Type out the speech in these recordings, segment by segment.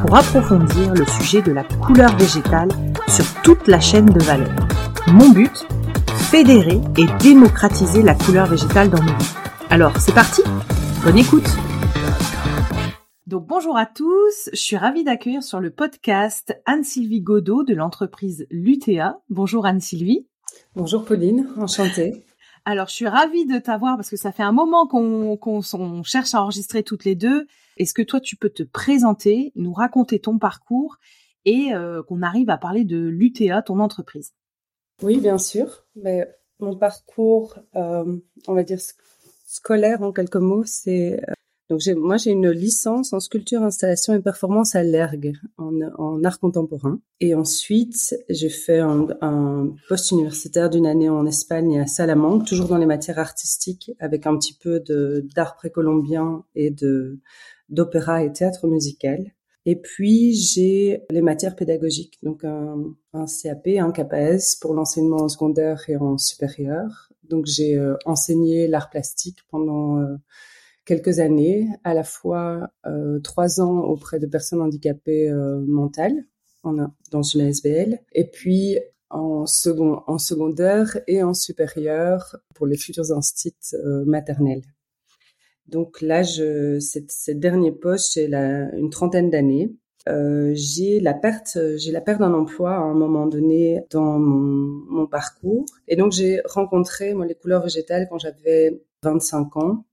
pour approfondir le sujet de la couleur végétale sur toute la chaîne de valeur. Mon but Fédérer et démocratiser la couleur végétale dans nos vies. Alors, c'est parti Bonne écoute donc bonjour à tous, je suis ravie d'accueillir sur le podcast Anne-Sylvie Godot de l'entreprise Lutea. Bonjour Anne-Sylvie. Bonjour Pauline, enchantée. Alors, je suis ravie de t'avoir parce que ça fait un moment qu'on cherche à enregistrer toutes les deux. Est-ce que toi, tu peux te présenter, nous raconter ton parcours et euh, qu'on arrive à parler de l'UTA, ton entreprise? Oui, bien sûr. Mais mon parcours, euh, on va dire scolaire en quelques mots, c'est euh, donc moi j'ai une licence en sculpture, installation et performance à l'ERG en, art contemporain. Et ensuite j'ai fait un, un poste universitaire d'une année en Espagne à Salamanque, toujours dans les matières artistiques, avec un petit peu de d'art précolombien et de d'opéra et théâtre musical. Et puis j'ai les matières pédagogiques, donc un, CAP, un KPS pour l'enseignement en secondaire et en supérieur. Donc j'ai euh, enseigné l'art plastique pendant euh, quelques années, à la fois euh, trois ans auprès de personnes handicapées mentales en, dans une ASBL, et puis en, second, en secondaire et en supérieur pour les futurs instituts maternels. Donc là, je, cette, cette dernier poste, j'ai une trentaine d'années. Euh, j'ai la perte, j'ai la perte d'un emploi à un moment donné dans mon, mon parcours, et donc j'ai rencontré moi les couleurs végétales quand j'avais 25 ans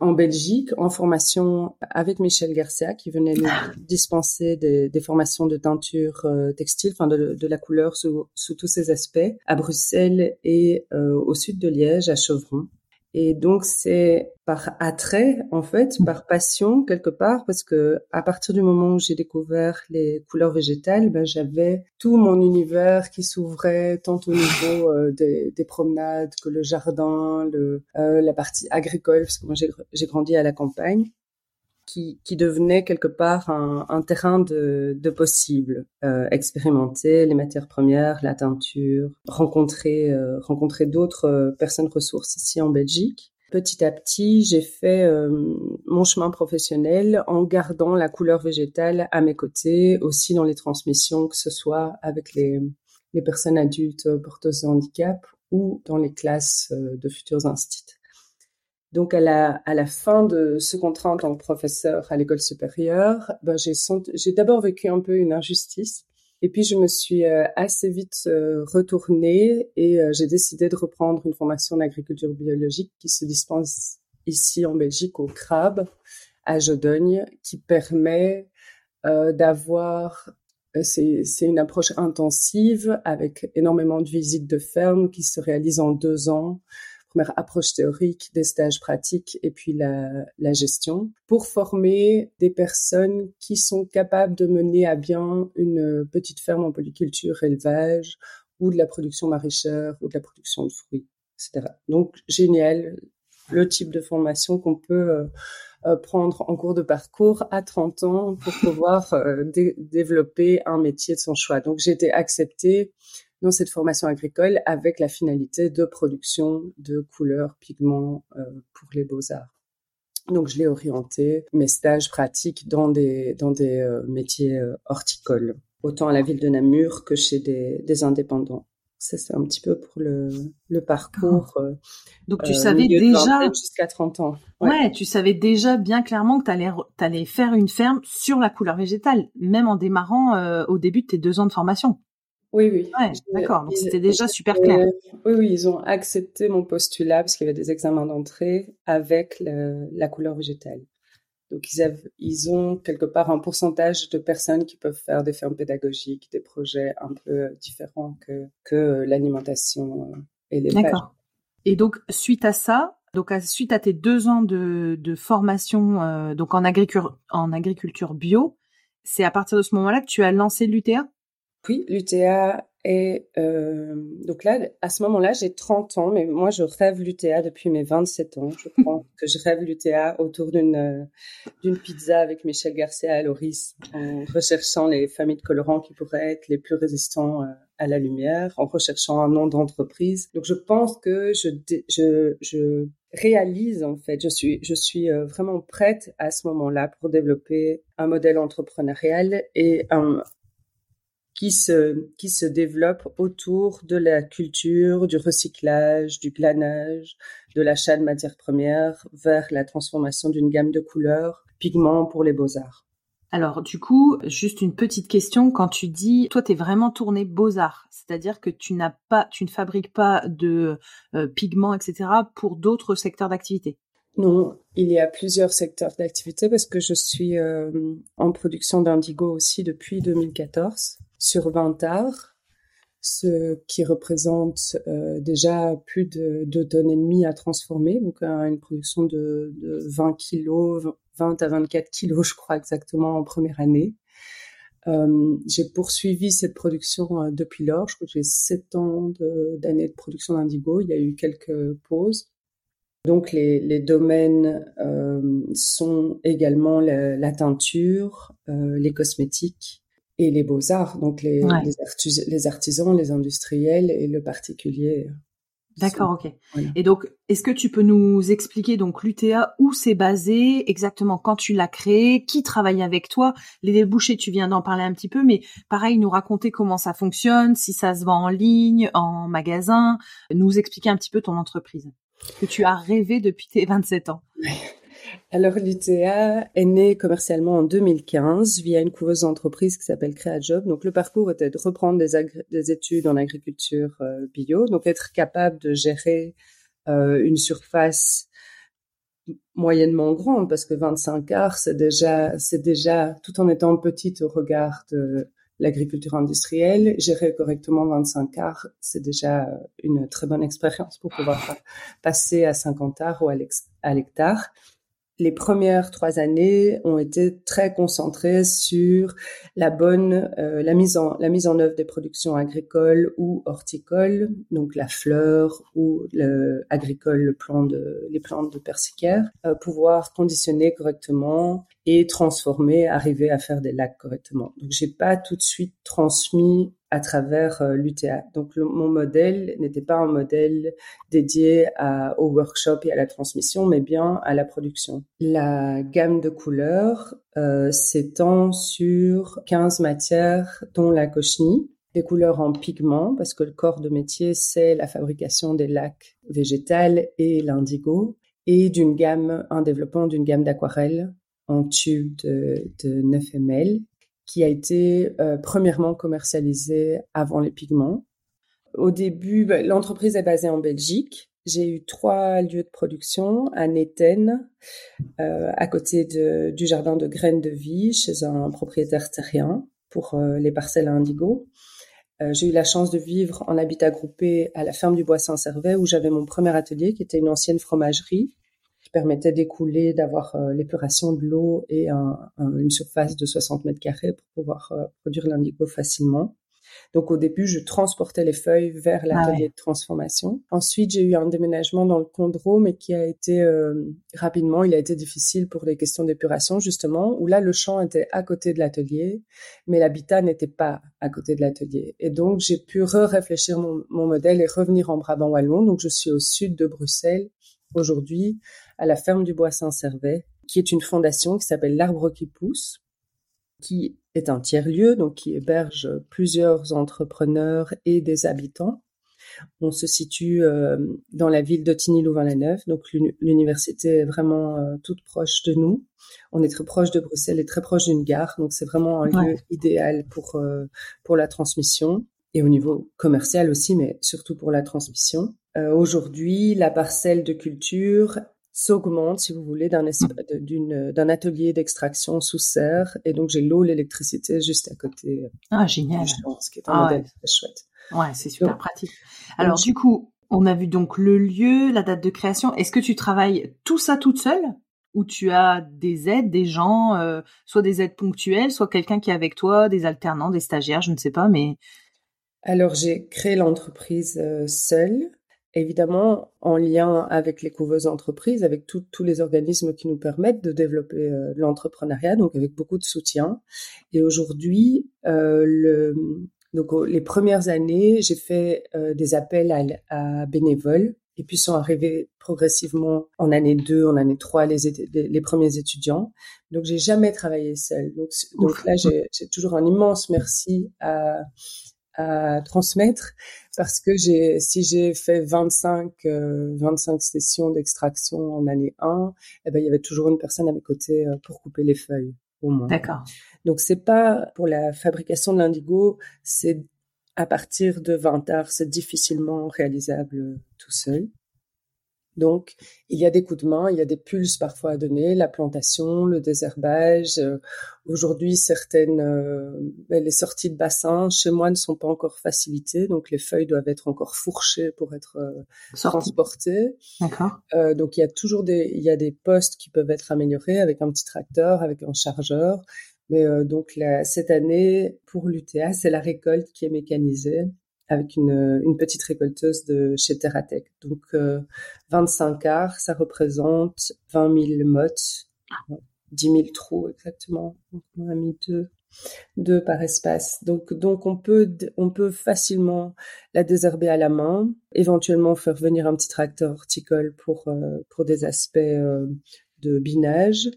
en Belgique en formation avec Michel Garcia qui venait nous dispenser des, des formations de teinture euh, textile, enfin de, de, la couleur sous, sous, tous ses aspects, à Bruxelles et euh, au sud de Liège, à Chevron. Et donc c'est par attrait en fait, par passion quelque part, parce que à partir du moment où j'ai découvert les couleurs végétales, ben j'avais tout mon univers qui s'ouvrait tant au niveau euh, des, des, promenades que le jardin, le, euh, la partie agricole, parce que moi j'ai grandi à la campagne qui, devenait quelque part un, terrain de, possible. Euh, expérimenter les matières premières, la teinture, rencontrer, euh, d'autres euh, personnes ressources ici en Belgique. Petit à petit, j'ai fait mon chemin professionnel en gardant la couleur végétale à mes côtés, aussi dans les transmissions, que ce soit avec les, les personnes adultes porteuses de handicap ou dans les classes de futurs instituts. Donc à la, fin de ce contrat en tant que professeur à l'école supérieure, ben, j'ai, d'abord vécu un peu une injustice. Et puis je me suis euh, assez vite euh, retournée et euh, j'ai décidé de reprendre une formation d'agriculture biologique qui se dispense ici en Belgique au CRAB à Jodogne, qui permet d'avoir c'est, c'est une approche intensive avec énormément de visites de ferme qui se réalisent en deux ans première approche théorique, des stages pratiques et puis la, gestion, pour former des personnes qui sont capables de mener à bien une petite ferme en polyculture, élevage, ou de la production maraîchère, ou de la production de fruits, etc. Donc, génial, le type de formation qu'on peut euh, euh, prendre en cours de parcours à 30 ans pour pouvoir euh, développer un métier de son choix. Donc j'ai été acceptée dans cette formation agricole avec la finalité de production de couleurs, pigments euh, pour les beaux-arts. Donc je l'ai orienté mes stages pratiques dans des dans des euh, métiers euh, horticoles, autant à la ville de Namur que chez des, des indépendants. Ça c'est un petit peu pour le, le parcours. Ah. Donc tu savais déjà jusqu'à 30 ans. Ouais. tu savais déjà bien clairement que tu allais allais faire une ferme sur la couleur végétale, même en démarrant au début de tes deux ans de formation. Oui, oui. d'accord. Donc c'était déjà super clair. oui, oui, ils ont accepté mon postulat parce qu'il y avait des examens d'entrée avec la couleur végétale. Donc ils, ils ont quelque part un pourcentage de personnes qui peuvent faire des fermes pédagogiques, des projets un peu différents que, que l'alimentation euh, et les D'accord. Et donc suite à ça, donc suite à tes deux ans de, de formation euh, donc en agriculture en agriculture bio, c'est à partir de ce moment-là que tu as lancé l'UTA Oui, l'UTA et euh, donc là, à ce moment-là, j'ai 30 ans, mais moi, je rêve l'UTA depuis mes 27 ans. Je crois que je rêve l'UTA autour d'une euh, d'une pizza avec Michel Garcia à Loris, en recherchant les familles de colorants qui pourraient être les plus résistants euh, à la lumière, en recherchant un nom d'entreprise. Donc, je pense que je, je, je réalise en fait, je suis, je suis euh, vraiment prête à ce moment-là pour développer un modèle entrepreneurial et un, qui se, qui se développe autour de la culture, du recyclage, du glanage, de l'achat de matières premières vers la transformation d'une gamme de couleurs, pigments pour les beaux-arts. Alors du coup, juste une petite question, quand tu dis, toi tu es vraiment tourné beaux-arts, c'est-à-dire que tu n'as pas, tu ne fabriques pas de euh, pigments, etc. pour d'autres secteurs d'activité? Non, il y a plusieurs secteurs d'activité parce que je suis euh, en production d'indigo aussi depuis 2014 sur 20 arts, ce qui représente euh, déjà plus de 2 tonnes et demie à transformer, donc une production de, de 20 kilos, 20 à 24 kilos, je crois exactement en première année. Euh, j'ai poursuivi cette production euh, depuis lors. Je crois que j'ai 7 ans d'années de, production d'indigo. Il y a eu quelques pauses. Donc les, les domaines euh, sont également la, teinture, euh, les cosmétiques et les beaux-arts, donc les, les, les, artisans, les industriels et le particulier. D'accord, ok. Et donc, est-ce que tu peux nous expliquer donc l'UTA où c'est basé exactement quand tu l'as créé, qui travaille avec toi, les débouchés, tu viens d'en parler un petit peu, mais pareil, nous raconter comment ça fonctionne, si ça se vend en ligne, en magasin, nous expliquer un petit peu ton entreprise que tu as rêvé depuis tes 27 ans. Alors l'UTA est né commercialement en 2015 via une couveuse d'entreprise qui s'appelle CréaJob. Donc le parcours était de reprendre des, études en agriculture euh, bio, donc être capable de gérer euh, une surface moyennement grande parce que 25 arts c'est déjà c'est déjà tout en étant petite au regard de l'agriculture industrielle, gérer correctement 25 arts, c'est déjà une très bonne expérience pour pouvoir passer à 50 arts ou à l'hectare les premières trois années ont été très concentrées sur la bonne euh, la mise en la mise en œuvre des productions agricoles ou horticoles donc la fleur ou le agricole le plant de les plantes de persicaire euh, pouvoir conditionner correctement et transformer arriver à faire des lacs correctement. Donc j'ai pas tout de suite transmis à travers euh, l'UTA. Donc mon modèle n'était pas un modèle dédié au workshop et à la transmission, mais bien à la production. La gamme de couleurs euh, s'étend sur 15 matières, dont la cochenille, des couleurs en pigments, parce que le corps de métier, c'est la fabrication des lacs végétales et l'indigo, et d'une gamme, un développement d'une gamme d'aquarelles en tube de 9 ml qui a été euh, premièrement commercialisé avant les pigments. Au début, bah, l'entreprise est basée en Belgique. J'ai eu trois lieux de production à Néten, euh, à côté du jardin de graines de vie, chez un propriétaire terrien pour euh, les parcelles indigo. Euh, j'ai eu la chance de vivre en habitat groupé à la ferme du Bois Saint-Servais où j'avais mon premier atelier qui était une ancienne fromagerie permettait d'écouler, d'avoir euh, l'épuration de l'eau et une surface de 60 mètres carrés pour pouvoir euh, produire l'indigo facilement. Donc au début, je transportais les feuilles vers ah l'atelier de transformation. Ensuite, j'ai eu un déménagement dans le Condro, mais qui a été euh, rapidement, il a été difficile pour les questions d'épuration justement, où là le champ était à côté de l'atelier, mais l'habitat n'était pas à côté de l'atelier. Et donc j'ai pu re-réfléchir mon, mon, modèle et revenir en Brabant wallon. Donc je suis au sud de Bruxelles aujourd'hui à la ferme du Bois Saint-Servais, qui est une fondation qui s'appelle l'Arbre qui pousse, qui est un tiers-lieu, donc qui héberge plusieurs entrepreneurs et des habitants. On se situe euh, dans la ville de louvain donc l'université est vraiment euh, toute proche de nous. On est très proche de Bruxelles et très proche d'une gare, donc c'est vraiment un lieu idéal pour euh, pour la transmission et au niveau commercial aussi, mais surtout pour la transmission. Aujourd'hui, la parcelle de culture s'augmente, si vous voulez, d'un d'une d'un atelier d'extraction sous serre. Et donc, j'ai l'eau, l'électricité juste à côté. Ah, génial. ce qui est un ah, modèle très chouette. Ouais, c'est super pratique. Alors, du coup, on a vu donc le lieu, la date de création. Est-ce que tu travailles tout ça toute seule où tu as des aides, des gens, euh, soit des aides ponctuelles, soit quelqu'un qui est avec toi, des alternants, des stagiaires, je ne sais pas, mais... Alors j'ai créé l'entreprise euh, seule, évidemment en lien avec les couveuses entreprises, avec tous les organismes qui nous permettent de développer euh, l'entrepreneuriat, donc avec beaucoup de soutien. Et aujourd'hui, le, donc les premières années, j'ai fait des appels à, à bénévoles et puis sont arrivés progressivement en année 2, en année 3, les, les, premiers étudiants. Donc j'ai jamais travaillé seule. Donc, donc là, j'ai toujours un immense merci à, à transmettre parce que j'ai si j'ai fait 25 25 euh, sessions d'extraction en année 1, eh ben il y avait toujours une personne à mes côtés euh, pour couper les feuilles au moins. D'accord. Donc c'est pas pour la fabrication de l'indigo, c'est à partir de 20 heures, c'est difficilement réalisable tout seul. Donc, il y a des coups de main, il y a des pulses parfois à donner, la plantation, le désherbage. Euh, aujourd'hui, certaines, euh, les sorties de bassin chez moi ne sont pas encore facilitées, donc les feuilles doivent être encore fourchées pour être euh, transportées. D'accord. donc, il y a toujours des, il y a des postes qui peuvent être améliorés avec un petit tracteur, avec un chargeur. Mais euh, donc cette année, pour l'UTA, c'est la récolte qui est mécanisée avec une, une petite récolteuse de chez Terratech. Donc euh, 25 arts, ça représente 20 000 mottes, 10 000 trous exactement. Donc on a mis deux, deux par espace. Donc donc on peut on peut facilement la désherber à la main, éventuellement faire venir un petit tracteur horticole pour euh, pour des aspects euh, de binage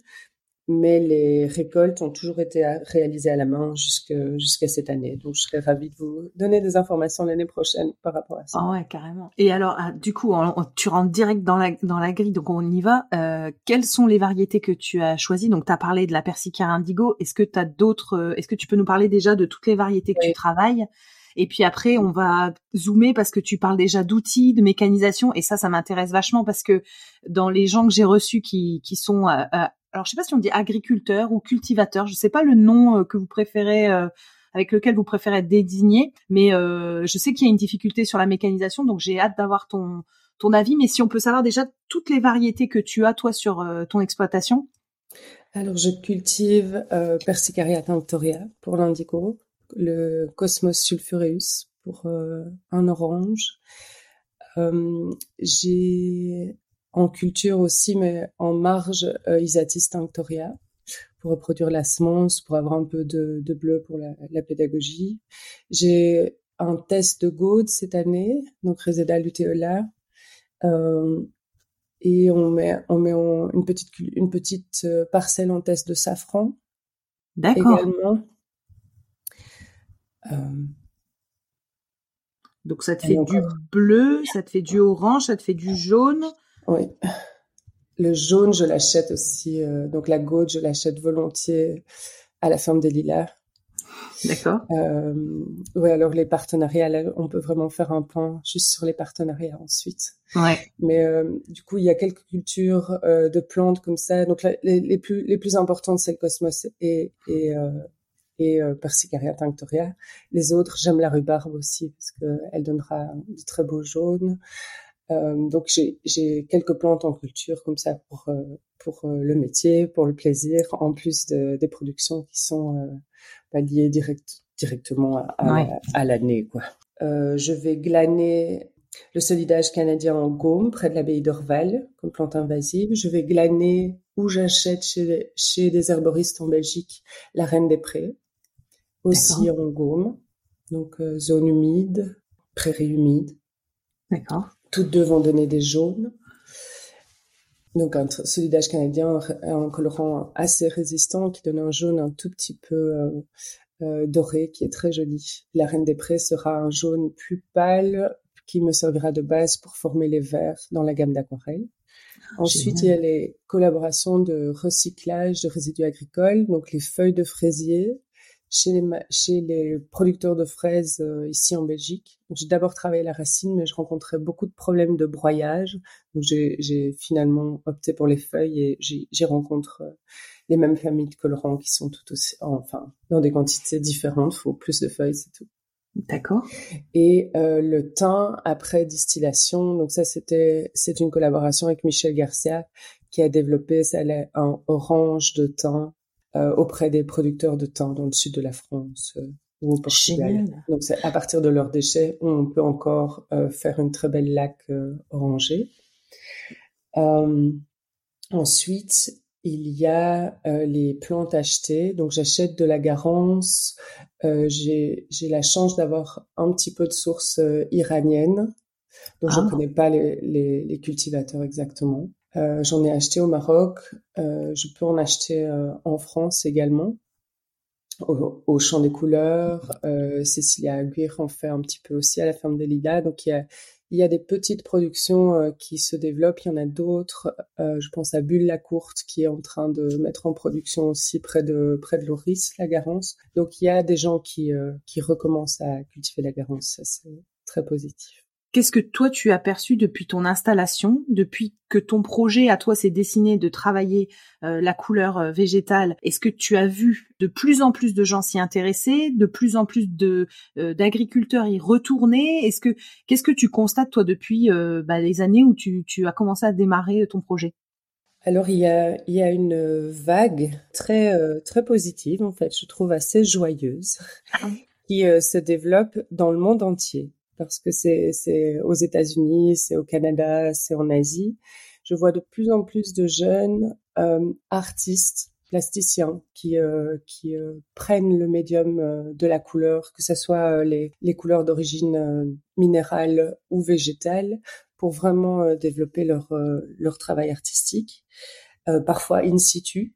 mais les récoltes ont toujours été réalisées à la main jusqu'à cette année. Donc, je serais ravie de vous donner des informations l'année prochaine par rapport à ça. Ah ouais, carrément. Et alors, ah, du coup, tu rentres direct dans la, dans la grille, donc on y va. Euh, quelles sont les variétés que tu as choisies? Donc, tu as parlé de la persicaire indigo. Est-ce que tu as d'autres euh, Est-ce que tu peux nous parler déjà de toutes les variétés que tu travailles? Et puis après, on va zoomer parce que tu parles déjà d'outils, de mécanisation, et ça, ça m'intéresse vachement parce que dans les gens que j'ai reçus qui, qui sont euh, euh alors je sais pas si on dit agriculteur ou cultivateur, je sais pas le nom euh, que vous préférez euh, avec lequel vous préférez être désigné, mais euh, je sais qu'il y a une difficulté sur la mécanisation, donc j'ai hâte d'avoir ton ton avis. Mais si on peut savoir déjà toutes les variétés que tu as toi sur ton exploitation. Alors je cultive Persicaria tinctoria pour l'indigo, le Cosmos sulfureus pour un orange. j'ai en culture aussi, mais en marge euh, Isatis tinctoria pour reproduire la semence, pour avoir un peu de, de bleu pour la, la pédagogie. J'ai un test de Gaude cette année, donc Reseda luteola, euh, et on met on met une petite une petite euh, parcelle en test de safran. D'accord. Également. Euh, donc ça te fait du bleu, ça te fait du orange, ça te fait du jaune. Oui. Le jaune, je l'achète aussi. Euh, donc la gauche, je l'achète volontiers à la ferme des lilas. D'accord. Euh, oui, alors les partenariats, on peut vraiment faire un point juste sur les partenariats ensuite. Ouais. Mais euh, du coup, il y a quelques cultures euh, de plantes comme ça. Donc les, les, plus les plus importantes, c'est le cosmos et et et Persicaria tinctoria. Les autres, j'aime la rhubarbe aussi parce que elle donnera de très beaux jaunes. Euh, donc j'ai quelques plantes en culture comme ça pour euh, pour euh, le métier, pour le plaisir, en plus de, des productions qui sont bah, liées direct, directement à, à, l'année quoi. je vais glaner le solidage canadien en gaume près de l'abbaye d'Orval comme plante invasive. Je vais glaner ou j'achète chez, chez des herboristes en Belgique la reine des prés, aussi en gaume, donc zone humide, prairie humide. D'accord. Toutes deux vont donner des jaunes. Donc un solidage canadien, un colorant assez résistant qui donne un jaune un tout petit peu euh, euh, doré qui est très joli. La Reine des Prés sera un jaune plus pâle qui me servira de base pour former les verts dans la gamme d'aquarelle. Ah, Ensuite, il y a les collaborations de recyclage de résidus agricoles, donc les feuilles de fraisier, chez les, chez les producteurs de fraises euh, ici en Belgique. J'ai d'abord travaillé la racine, mais je rencontrais beaucoup de problèmes de broyage. Donc j'ai finalement opté pour les feuilles et j'y rencontre euh, les mêmes familles de colorants qui sont tout aussi, enfin, dans des quantités différentes. Il faut plus de feuilles, c'est tout. D'accord. Et euh, le thym après distillation, donc ça c'était c'est une collaboration avec Michel Garcia qui a développé un orange de thym auprès des producteurs de thym dans le sud de la France ou au Portugal. Donc c'est à partir de leurs déchets on peut encore faire une très belle laque orangée. ensuite, il y a les plantes achetées. Donc j'achète de la garance. j'ai la chance d'avoir un petit peu de source iranienne. Donc je ne ah. connais pas les, les, les, cultivateurs exactement. Euh, J'en ai acheté au Maroc. Euh, je peux en acheter euh, en France également. Au, Champ des Couleurs, Cécilia Aguirre en fait un petit peu aussi à la ferme des Lilas. Donc il y a, des petites productions qui se développent. Il y en a d'autres. Je pense à Bulle la Courte qui est en train de mettre en production aussi près de près de Loris, la Garance. Donc il y a des gens qui qui recommencent à cultiver la Garance. Ça c'est très positif. Qu'est-ce que toi tu as perçu depuis ton installation, depuis que ton projet à toi s'est dessiné de travailler euh, la couleur euh, végétale? Est-ce que tu as vu de plus en plus de gens s'y intéresser, de plus en plus de euh, d'agriculteurs y retourner? Est-ce que qu'est-ce que tu constates toi depuis bah, les années où tu, tu as commencé à démarrer ton projet? Alors il y a, il y a une vague très très positive en fait, je trouve assez joyeuse, ah. qui se développe dans le monde entier parce que c'est c'est aux États-Unis, c'est au Canada, c'est en Asie. Je vois de plus en plus de jeunes euh, artistes plasticiens qui euh, euh, prennent le médium de la couleur, que ce soit les couleurs d'origine minérale ou végétale, pour vraiment développer leur travail artistique. parfois in situ,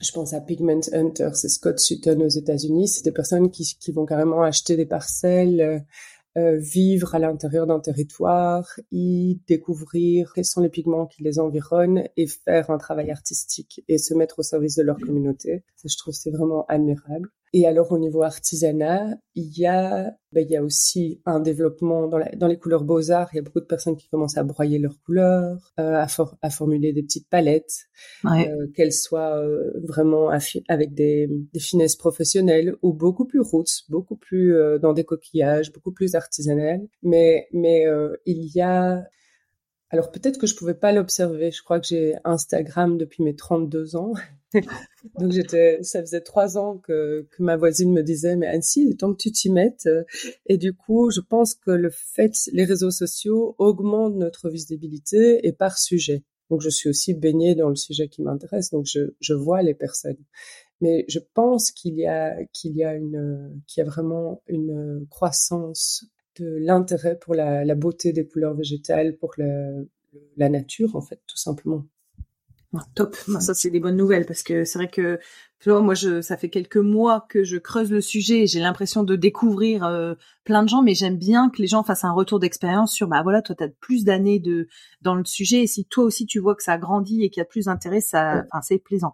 je pense à Pigment Hunters et Scott Sutton aux États-Unis. C'est des personnes qui vont carrément acheter des parcelles, euh, vivre à l'intérieur d'un territoire, y découvrir quels sont les pigments qui les environnent et faire un travail artistique et se mettre au service de leur communauté. Ça, je trouve c'est vraiment admirable. Et alors au niveau artisanat, il y a, ben, il y a aussi un développement dans, la, dans les couleurs beaux-arts. Il y a beaucoup de personnes qui commencent à broyer leurs couleurs, euh, à, à, formuler des petites palettes, euh, qu'elles soient euh, vraiment avec des, des, finesses professionnelles ou beaucoup plus roots, beaucoup plus dans des coquillages, beaucoup plus artisanales. Mais, mais il y a alors peut-être que je pouvais pas l'observer. Je crois que j'ai Instagram depuis mes 32 ans. Donc j'étais, ça faisait trois ans que, que ma voisine me disait, mais Annecy, il est temps que tu t'y mettes. Et du coup, je pense que le fait, les réseaux sociaux augmentent notre visibilité et par sujet. Donc je suis aussi baignée dans le sujet qui m'intéresse, donc je, je vois les personnes. Mais je pense qu'il y a qu'il y a une qu'il y a vraiment une croissance de l'intérêt pour la, la, beauté des couleurs végétales, pour la, la nature en fait, tout simplement. Top, ça c'est des bonnes nouvelles parce que c'est vrai que moi, je, ça fait quelques mois que je creuse le sujet et j'ai l'impression de découvrir euh, plein de gens, mais j'aime bien que les gens fassent un retour d'expérience sur, bah voilà, toi, tu as plus d'années de dans le sujet et si toi aussi tu vois que ça grandit et qu'il y a plus d'intérêt, ça, enfin, c'est plaisant.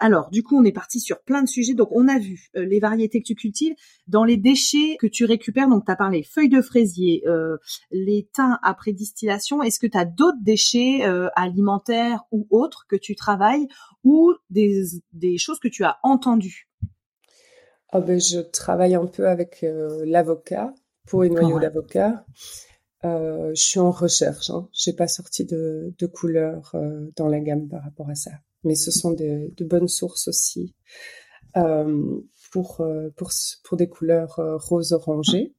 Alors, du coup, on est parti sur plein de sujets. Donc, on a vu euh, les variétés que tu cultives dans les déchets que tu récupères. Donc, tu as parlé feuilles de fraisier, euh, les teints après distillation. Est-ce que tu as d'autres déchets alimentaires ou autres que tu travailles ou des, des choses que tu as entendues oh ben, Je travaille un peu avec euh, l'avocat, pour une noyau d'avocat. Euh, je suis en recherche. Hein. Je n'ai pas sorti de, de couleurs euh, dans la gamme par rapport à ça. Mais ce sont de, de bonnes sources aussi euh, pour, pour, pour des couleurs rose-orangé,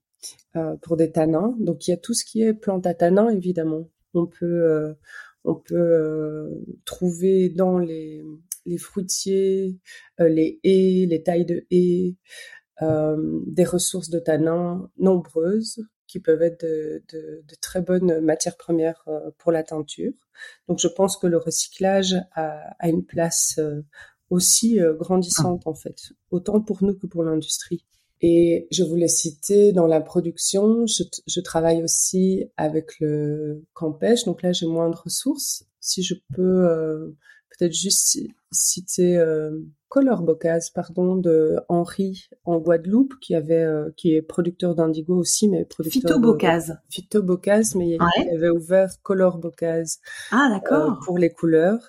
pour des tanins. Donc il y a tout ce qui est plante à tanins, évidemment. On peut on peut euh, trouver dans les, les fruitiers, euh, les haies, les tailles de haies, euh, des ressources de tanins nombreuses qui peuvent être de, de, de très bonnes matières premières pour la teinture. Donc je pense que le recyclage a, a une place aussi grandissante en fait, autant pour nous que pour l'industrie. Et je voulais citer dans la production, je, je travaille aussi avec le campèche. Donc là, j'ai moins de ressources. Si je peux euh, peut-être juste citer euh, Color Bocase, pardon, de Henri en Guadeloupe, qui avait, euh, qui est producteur d'indigo aussi, mais producteur Phytobocase. Phytobocase, mais il avait ouvert Color Bocase. Ah, d'accord. pour les couleurs.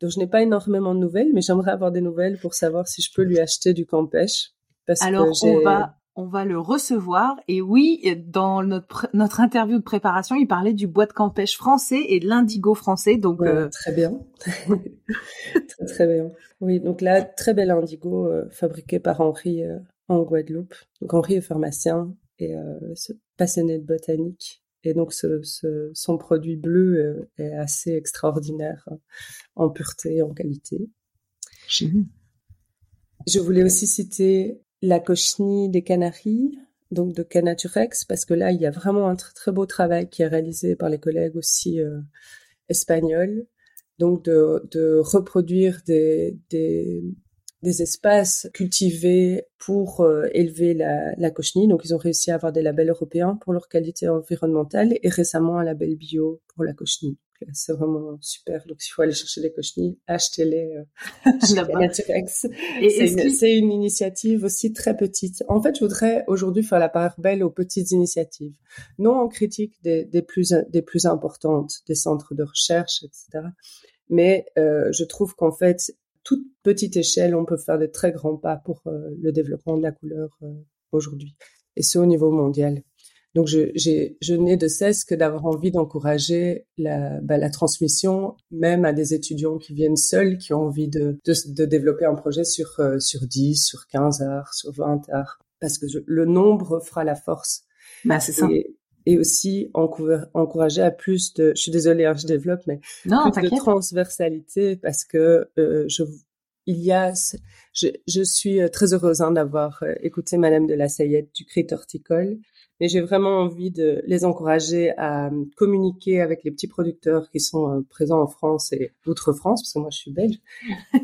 Donc je n'ai pas énormément de nouvelles, mais j'aimerais avoir des nouvelles pour savoir si je peux lui acheter du campèche alors on va on va le recevoir. Et oui, dans notre, notre interview de préparation, il parlait du bois de campèche français et de l'indigo français. Donc euh, Très bien. très, très bien. Oui, donc là, très bel indigo euh, fabriqué par Henri euh, en Guadeloupe. Donc Henri est pharmacien et passionné de botanique. Et donc ce, ce, son produit bleu est assez extraordinaire en pureté et en qualité. Je voulais aussi citer la cochenille des Canaries, donc de Canaturex, parce que là, il y a vraiment un très, très beau travail qui est réalisé par les collègues aussi euh, espagnols, donc de, reproduire des, des, des, espaces cultivés pour euh, élever la, la cochenille. Donc, ils ont réussi à avoir des labels européens pour leur qualité environnementale et récemment un label bio pour la cochenille c'est vraiment super. Donc, s'il faut aller chercher des cochenilles, achetez-les euh, C'est une, initiative aussi très petite. En fait, je voudrais aujourd'hui faire la part belle aux petites initiatives. Non en critique des, des, plus, des plus importantes, des centres de recherche, etc. Mais euh, je trouve qu'en fait, toute petite échelle, on peut faire de très grands pas pour euh, le développement de la couleur euh, aujourd'hui. Et ce, au niveau mondial. Donc, je, je n'ai de cesse que d'avoir envie d'encourager la, bah, la transmission, même à des étudiants qui viennent seuls, qui ont envie de, de, de développer un projet sur, euh, sur 10, sur 15 heures, sur 20 heures. Parce que le nombre fera la force. Bah, c'est ça. Et, et aussi encourager à plus de, je suis désolée, hein, je développe, mais non, plus de transversalité parce que euh, je, il y a, je, je suis euh, très heureuse hein, d'avoir euh, écouté Madame de la Sayette du Crit Horticole mais j'ai vraiment envie de les encourager à communiquer avec les petits producteurs qui sont euh, présents en France et outre-France, parce que moi je suis belge,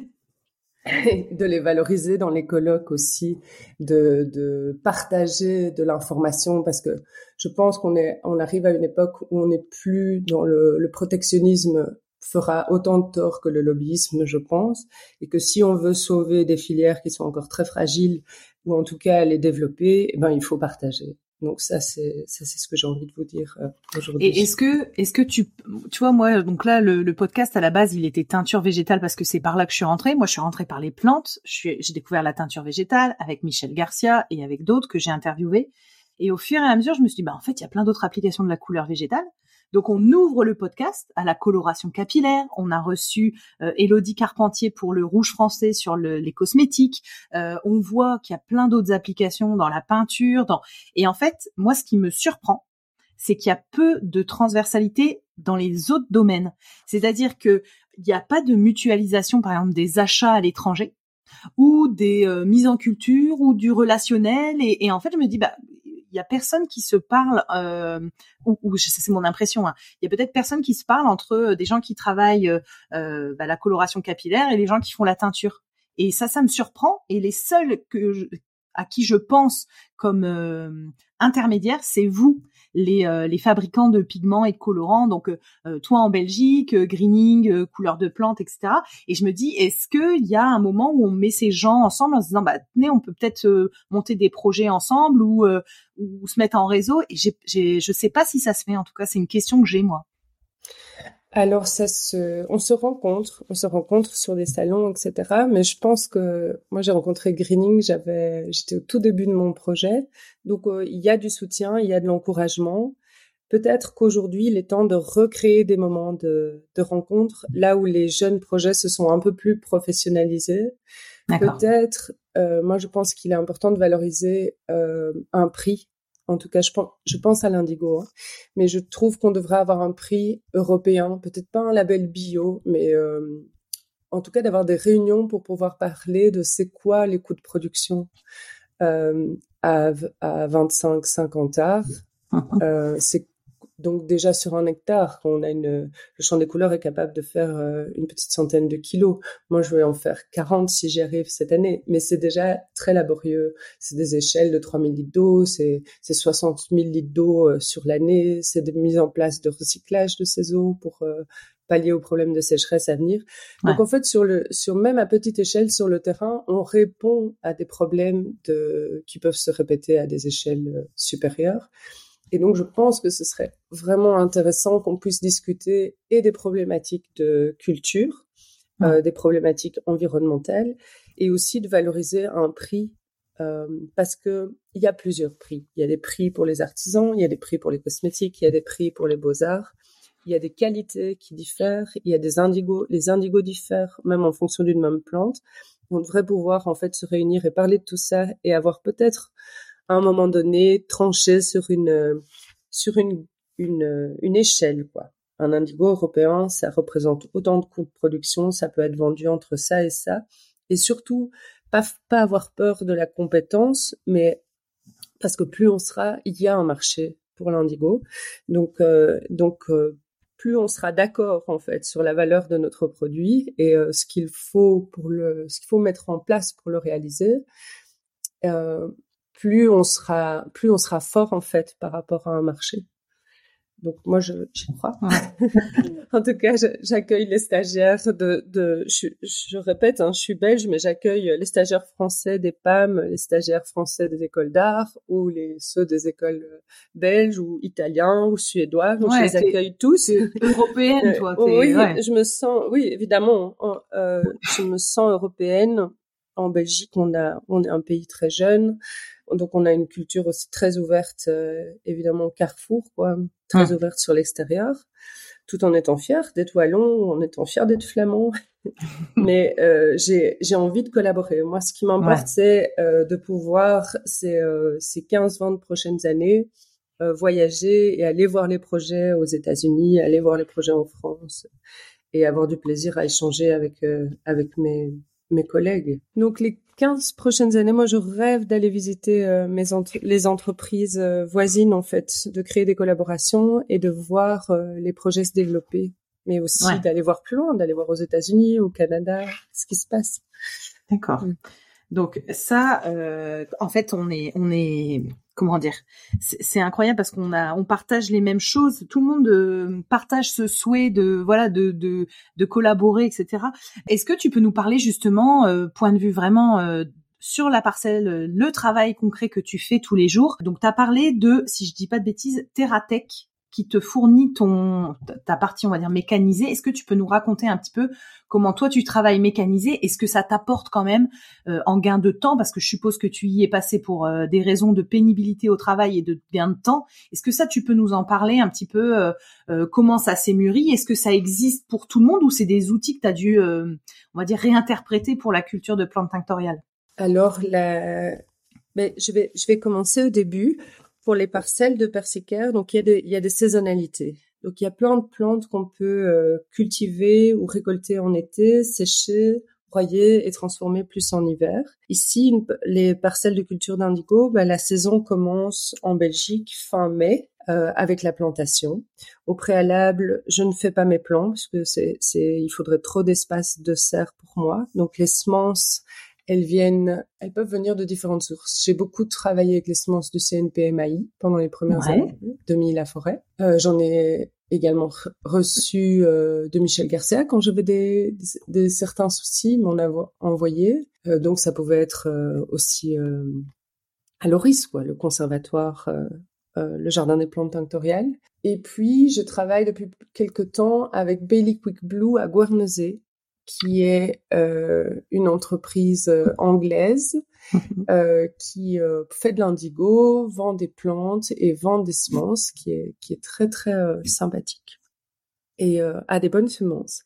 de les valoriser dans les colloques aussi, de, de partager de l'information, parce que je pense qu'on est, on arrive à une époque où on n'est plus dans le, le protectionnisme fera autant de tort que le lobbyisme, je pense, et que si on veut sauver des filières qui sont encore très fragiles, ou en tout cas les développer, eh ben il faut partager. Donc ça c'est ça c'est ce que j'ai envie de vous dire euh, aujourd'hui. Et est-ce que est-ce que tu tu vois moi donc là le, podcast à la base il était teinture végétale parce que c'est par là que je suis rentrée. Moi je suis rentrée par les plantes. j'ai découvert la teinture végétale avec Michel Garcia et avec d'autres que j'ai interviewés. Et au fur et à mesure je me suis dit bah en fait il y a plein d'autres applications de la couleur végétale. Donc on ouvre le podcast à la coloration capillaire. On a reçu euh, Elodie Carpentier pour le rouge français sur les cosmétiques. Euh, on voit qu'il y a plein d'autres applications dans la peinture. Dans... Et en fait, moi, ce qui me surprend, c'est qu'il y a peu de transversalité dans les autres domaines. C'est-à-dire que il n'y a pas de mutualisation, par exemple, des achats à l'étranger ou des euh, mises en culture ou du relationnel. Et, et, en fait, je me dis, bah, y a personne qui se parle, euh, ou, ou c'est mon impression, hein, il y a peut-être personne qui se parle entre euh, des gens qui travaillent euh, euh, bah, la coloration capillaire et les gens qui font la teinture. Et ça, ça me surprend. Et les seuls que à qui je pense comme euh, intermédiaire, c'est vous, les, euh, les, fabricants de pigments et de colorants. Donc, euh, toi en Belgique, greening, couleur de plantes, etc. Et je me dis, est-ce qu'il y a un moment où on met ces gens ensemble en se disant, bah, tenez, on peut peut-être monter des projets ensemble ou, ou se mettre en réseau? Et j'ai, je sais pas si ça se fait. En tout cas, c'est une question que j'ai moi. Alors ça se, on se rencontre, on se rencontre sur des salons, etc. Mais je pense que moi j'ai rencontré Greening, j'avais, j'étais au tout début de mon projet, donc euh, il y a du soutien, il y a de l'encouragement. Peut-être qu'aujourd'hui il est temps de recréer des moments de, de rencontre là où les jeunes projets se sont un peu plus professionnalisés. Peut-être, euh, moi je pense qu'il est important de valoriser euh, un prix en tout cas, je pense, je pense à l'indigo, hein. mais je trouve qu'on devrait avoir un prix européen, peut-être pas un label bio, mais euh, en tout cas d'avoir des réunions pour pouvoir parler de c'est quoi les coûts de production euh, à, à 25-50 heures. Mm-hmm. Euh, c'est donc déjà sur un hectare, on a une, le champ des couleurs est capable de faire euh, une petite centaine de kilos. Moi, je vais en faire 40 si j'y arrive cette année, mais c'est déjà très laborieux. C'est des échelles de 3000 litres d'eau, c'est 60 000 litres d'eau euh, sur l'année, c'est des mises en place de recyclage de ces eaux pour euh, pallier aux problèmes de sécheresse à venir. Donc en fait, sur le, sur même à petite échelle sur le terrain, on répond à des problèmes de, qui peuvent se répéter à des échelles supérieures. Et donc, je pense que ce serait vraiment intéressant qu'on puisse discuter et des problématiques de culture, euh, des problématiques environnementales, et aussi de valoriser un prix euh, parce que il y a plusieurs prix. Il y a des prix pour les artisans, il y a des prix pour les cosmétiques, il y a des prix pour les beaux-arts. Il y a des qualités qui diffèrent, il y a des indigos, les indigos diffèrent même en fonction d'une même plante. On devrait pouvoir en fait se réunir et parler de tout ça et avoir peut-être à un moment donné tranché sur une sur une, une échelle quoi. Un indigo européen, ça représente autant de coûts de production, ça peut être vendu entre ça et ça, et surtout pas, pas avoir peur de la compétence, mais parce que plus on sera, il y a un marché pour l'indigo. Donc, euh, donc euh, plus on sera d'accord en fait sur la valeur de notre produit et euh, ce qu'il faut pour le, ce qu'il faut mettre en place pour le réaliser, plus on sera, plus on sera fort en fait par rapport à un marché. Donc moi, je j'y crois. en tout cas, j'accueille les stagiaires de, de je, je répète, hein, je suis belge, mais j'accueille les stagiaires français des PAM, les stagiaires français des écoles d'art ou les ceux des écoles belges ou italiens ou suédois. Donc je les accueille tous. Européenne, toi. oui, je me sens, oui, évidemment, euh, je me sens européenne. En Belgique, on a, on est un pays très jeune. Donc on a une culture aussi très ouverte, euh, évidemment Carrefour, quoi, très ouverte sur l'extérieur, tout en étant fier d'être wallon, en étant fier d'être flamand. Mais euh, j'ai j'ai envie de collaborer. Moi, ce qui m'importe, c'est euh, de pouvoir ces ces 15-20 prochaines années voyager et aller voir les projets aux États-Unis, aller voir les projets en France et avoir du plaisir à échanger avec avec mes mes collègues. Donc les 15 prochaines années, moi, je rêve d'aller visiter euh, mes les entreprises euh, voisines, en fait, de créer des collaborations et de voir euh, les projets se développer, mais aussi d'aller voir plus loin, d'aller voir aux États-Unis, au Canada, ce qui se passe. D'accord. Mm. Donc ça, en fait, on est, on est comment dire c'est incroyable parce qu'on a on partage les mêmes choses. Tout le monde euh, partage ce souhait de voilà de de, de collaborer etc est-ce que tu peux nous parler justement euh, point de vue vraiment euh, sur la parcelle le travail concret que tu fais tous les jours? Donc tu as parlé de si je dis pas de bêtises Terratech qui te fournit ton ta partie on va dire mécanisée. Est-ce que tu peux nous raconter un petit peu comment toi tu travailles mécanisé? Est-ce que ça t'apporte quand même euh, en gain de temps? Parce que je suppose que tu y es passé pour euh, des raisons de pénibilité au travail et de gain de temps. Est-ce que ça tu peux nous en parler un petit peu euh, comment ça s'est mûri? Est-ce que ça existe pour tout le monde ou c'est des outils que tu as dû on va dire réinterpréter pour la culture de plantes tinctoriales? Alors la mais je vais je vais commencer au début pour les parcelles de persicaire, donc il y a des, saisonnalités. Donc il y a plein de plantes qu'on peut euh, cultiver ou récolter en été, sécher, broyer et transformer plus en hiver. Ici, les parcelles de culture d'indigo, bah, la saison commence en Belgique fin mai. Euh, avec la plantation. Au préalable, je ne fais pas mes plants parce que c'est, il faudrait trop d'espace de serre pour moi. Donc les semences, elles viennent, elles peuvent venir de différentes sources. J'ai beaucoup travaillé avec les semences du CNPMAI pendant les premières années de la forêt. Euh, J'en ai également reçu euh, de Michel Garcia quand j'avais des, des, certains soucis, m'en avoir envoyé. Euh, donc ça pouvait être aussi à Loris, quoi, le conservatoire, le jardin des plantes tinctoriales. Et puis je travaille depuis quelque temps avec Bailey Quick Blue à Guernesey, qui est euh, une entreprise euh, anglaise euh, qui euh, fait de l'indigo, vend des plantes et vend des semences, qui est qui est très très sympathique et euh, a des bonnes semences.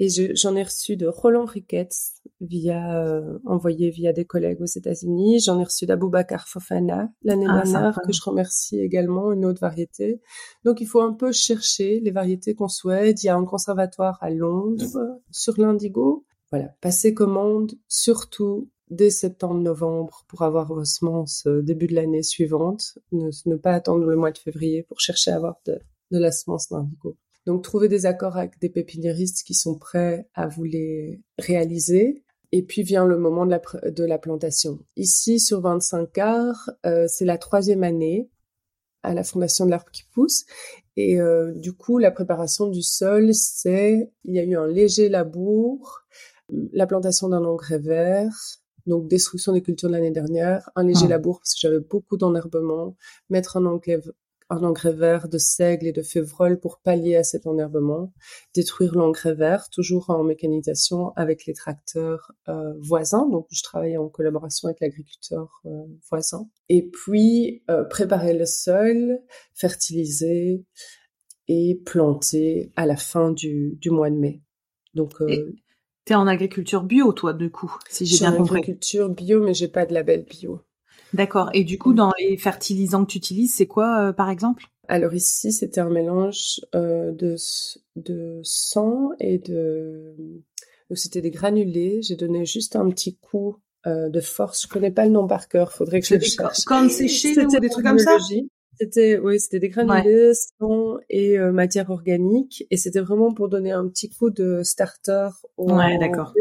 Et j'en ai reçu de Roland Ricketts via euh, envoyé via des collègues aux États-Unis. J'en ai reçu d'Aboubacar Fofana l'année ah, dernière que je remercie également une autre variété. Donc il faut un peu chercher les variétés qu'on souhaite. Il y a un conservatoire à Londres sur l'indigo. Voilà, passer commande surtout dès septembre-novembre pour avoir vos semences euh, début de l'année suivante. Ne, ne, pas attendre le mois de février pour chercher à avoir de, de la semence d'indigo. Donc trouver des accords avec des pépiniéristes qui sont prêts à vous les réaliser. Et puis vient le moment de la, de la plantation. Ici, sur 25 quarts, euh, c'est la troisième année à la fondation de l'arbre qui pousse. Et euh, du coup, la préparation du sol, c'est, il y a eu un léger labour, la plantation d'un engrais vert, donc destruction des cultures de l'année dernière, un léger ah. labour parce que j'avais beaucoup d'enherbement, mettre un engrais, un engrais vert de seigle et de févrole pour pallier à cet enherbement, détruire l'engrais vert, toujours en mécanisation avec les tracteurs euh, voisins. Donc, je travaille en collaboration avec l'agriculteur euh, voisin. Et puis, euh, préparer le sol, fertiliser et planter à la fin du, du mois de mai. Donc, euh, T'es en agriculture bio, toi, du coup, si j'ai bien compris. en agriculture bio, mais j'ai pas de label bio. D'accord. Et du coup, dans les fertilisants que tu utilises, c'est quoi, euh, par exemple? Alors ici, c'était un mélange euh, de de sang et de donc c'était des granulés. J'ai donné juste un petit coup euh, de force. Je connais pas le nom par cœur. Faudrait que je le cherche. Cornes séchées ou des trucs comme ça? c'était oui, c'était des granulés, sang et euh, matière organique, et c'était vraiment pour donner un petit coup de starter au ouais, d'accord.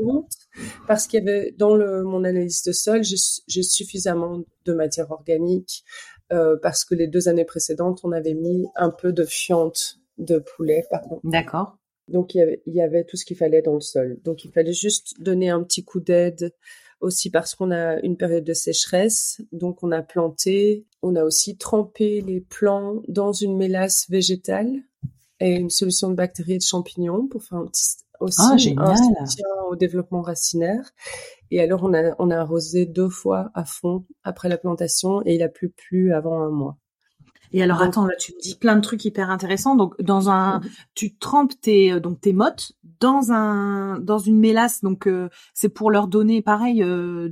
Parce qu'il y avait dans le, mon analyse de sol, j'ai suffisamment de matière organique euh, parce que les deux années précédentes, on avait mis un peu de fiente de poulet, pardon. D'accord. Donc il y, avait, il y avait tout ce qu'il fallait dans le sol. Donc il fallait juste donner un petit coup d'aide aussi parce qu'on a une période de sécheresse, donc on a planté, on a aussi trempé les plants dans une mélasse végétale et une solution de bactéries et de champignons pour faire un petit aussi ah, un soutien au développement racinaire. Et alors on a on a arrosé deux fois à fond après la plantation et il a plu plus avant un mois. Et alors attends, là tu me dis plein de trucs hyper intéressants. Donc dans un, tu trempes tes euh, donc tes mottes dans un dans une mélasse. Donc euh, c'est pour leur donner pareil euh,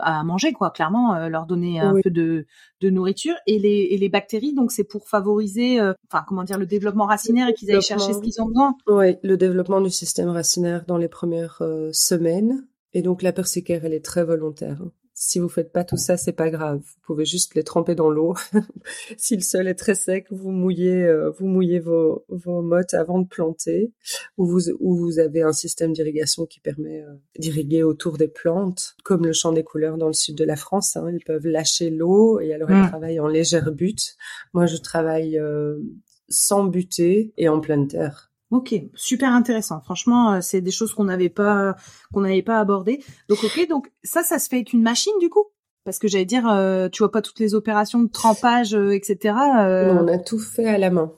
à manger quoi, clairement leur donner un peu de de nourriture. Et les et les bactéries donc c'est pour favoriser, enfin comment dire le développement racinaire et qu'ils aillent chercher ce qu'ils ont besoin. Oui, le développement du système racinaire dans les premières semaines. Et donc la persécaire, elle est très volontaire. Hein. Si vous faites pas tout ça, c'est pas grave. Vous pouvez juste les tremper dans l'eau. si le sol est très sec, vous mouillez, euh, vous mouillez vos, vos mottes avant de planter, ou vous, ou vous avez un système d'irrigation qui permet euh, d'irriguer autour des plantes, comme le champ des couleurs dans le sud de la France. Hein. Ils peuvent lâcher l'eau et alors ils mmh. travaillent en légère butte. Moi, je travaille euh, sans buter et en pleine terre. Ok, super intéressant. Franchement, euh, c'est des choses qu'on n'avait pas qu'on n'avait pas abordées. Donc ok, donc ça, ça se fait avec une machine du coup? Parce que j'allais dire, euh, tu vois pas toutes les opérations de trempage, euh, etc. Non, on a tout fait à la main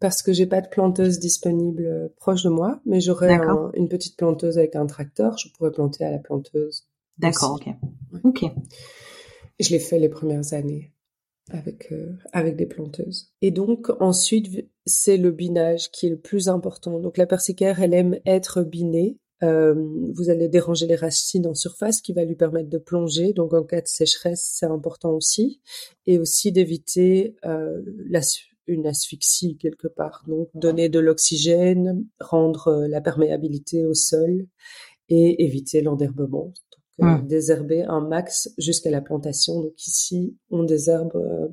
parce que j'ai pas de planteuse disponible proche de moi, mais j'aurais une petite planteuse avec un tracteur, je pourrais planter à la planteuse. D'accord, ok. Ok. Je l'ai fait les premières années avec euh, avec des planteuses. Et donc ensuite c'est le binage qui est le plus important. Donc la persicaire elle aime être binée. Euh, vous allez déranger les racines en surface qui va lui permettre de plonger. Donc en cas de sécheresse c'est important aussi et aussi d'éviter euh, une asphyxie quelque part. Donc donner de l'oxygène, rendre la perméabilité au sol et éviter l'enderbement. Mmh. désherber un max jusqu'à la plantation. Donc ici, on désherbe euh,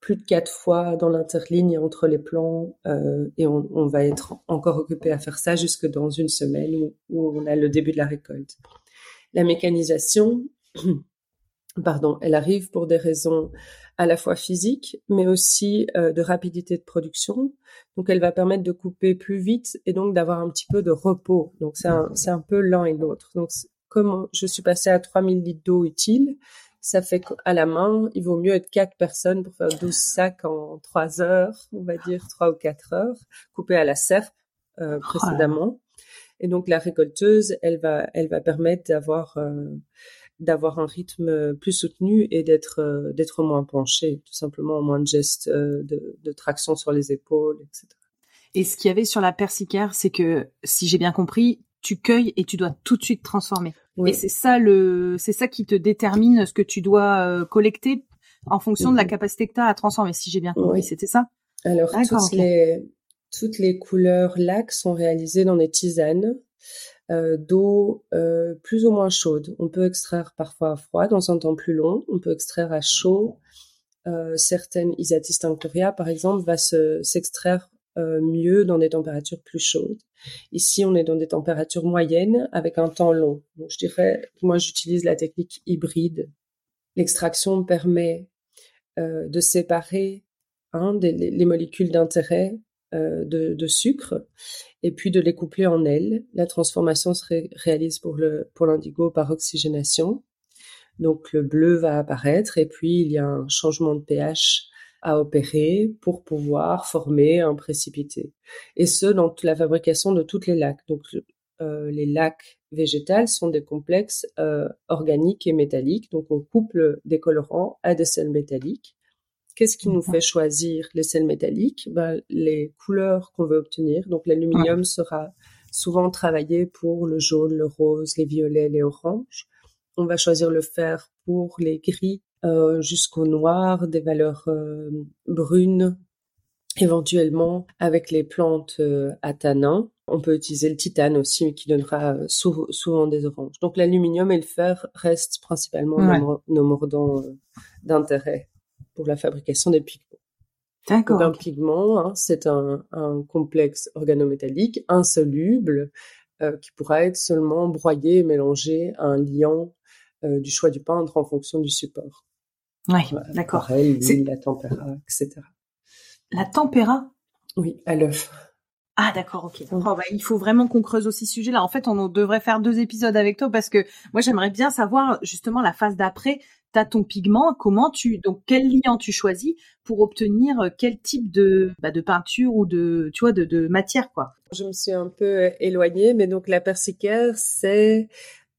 plus de quatre fois dans l'interligne entre les plants euh, et on, on, va être encore occupé à faire ça jusque dans une semaine où, où, on a le début de la récolte. La mécanisation, pardon, elle arrive pour des raisons à la fois physiques, mais aussi euh, de rapidité de production. Donc, elle va permettre de couper plus vite et donc d'avoir un petit peu de repos. Donc, c'est un, un peu l'un et l'autre. Donc, comme je suis passée à 3000 litres d'eau utile, ça fait qu'à la main, il vaut mieux être quatre personnes pour faire 12 sacs en 3 heures, on va dire 3 ou 4 heures, coupé à la serpe euh, précédemment. Et donc la récolteuse, elle va, elle va permettre d'avoir euh, d'avoir un rythme plus soutenu et d'être euh, d'être moins penché, tout simplement moins de gestes de, de traction sur les épaules, etc. Et ce qu'il y avait sur la persicaire, c'est que, si j'ai bien compris, tu cueilles et tu dois tout de suite transformer. Et c'est ça le, c'est ça qui te détermine ce que tu dois euh, collecter en fonction de la mhm. capacité que tu as à transformer. Si j'ai bien compris, c'était ça? Alors toutes les toutes les couleurs lac sont réalisées dans des tisanes euh, d'eau euh, plus ou moins chaude. On peut extraire parfois à froid dans un temps plus long. On peut extraire à chaud. Euh, certaines Isatis tinctoria, par exemple, va se s'extraire euh, mieux dans des températures plus chaudes. Ici, on est dans des températures moyennes avec un temps long. Donc, je dirais, moi, j'utilise la technique hybride. L'extraction permet euh, de séparer hein, les molécules d'intérêt euh, de, sucre et puis de les coupler en elles. La transformation se réalise pour le pour l'indigo par oxygénation. Donc le bleu va apparaître et puis il y a un changement de pH à opérer pour pouvoir former un précipité. Et ce, dans la fabrication de toutes les lacs. Donc, euh, les lacs végétales sont des complexes euh, organiques et métalliques. Donc, on couple des colorants à des sels métalliques. Qu'est-ce qui nous fait choisir les sels métalliques? Ben, Les couleurs qu'on veut obtenir. Donc, l'aluminium sera souvent travaillé pour le jaune, le rose, les violets, les oranges. On va choisir le fer pour les gris jusqu'au noir, des valeurs euh, brunes, éventuellement avec les plantes euh, à tanin. On peut utiliser le titane aussi, qui donnera souvent des oranges. Donc l'aluminium et le fer restent principalement nos, mordants d'intérêt pour la fabrication des pigments. D'accord. Un pigment, hein, c'est un, complexe organométallique insoluble qui pourra être seulement broyé et mélangé à un liant du choix du peintre en fonction du support. Oui, d'accord. la tempéra, etc. La tempéra? Oui, à l'œuf. Ah d'accord, ok. Oh, bah, il faut vraiment qu'on creuse aussi ce sujet-là. En fait, on devrait faire deux épisodes avec toi parce que moi j'aimerais bien savoir justement la phase d'après. Tu as ton pigment, comment tu donc quel liant tu choisis pour obtenir euh, quel type de bah, de peinture ou de tu vois de, de matière quoi? Je me suis un peu éloignée, mais donc la persicaire c'est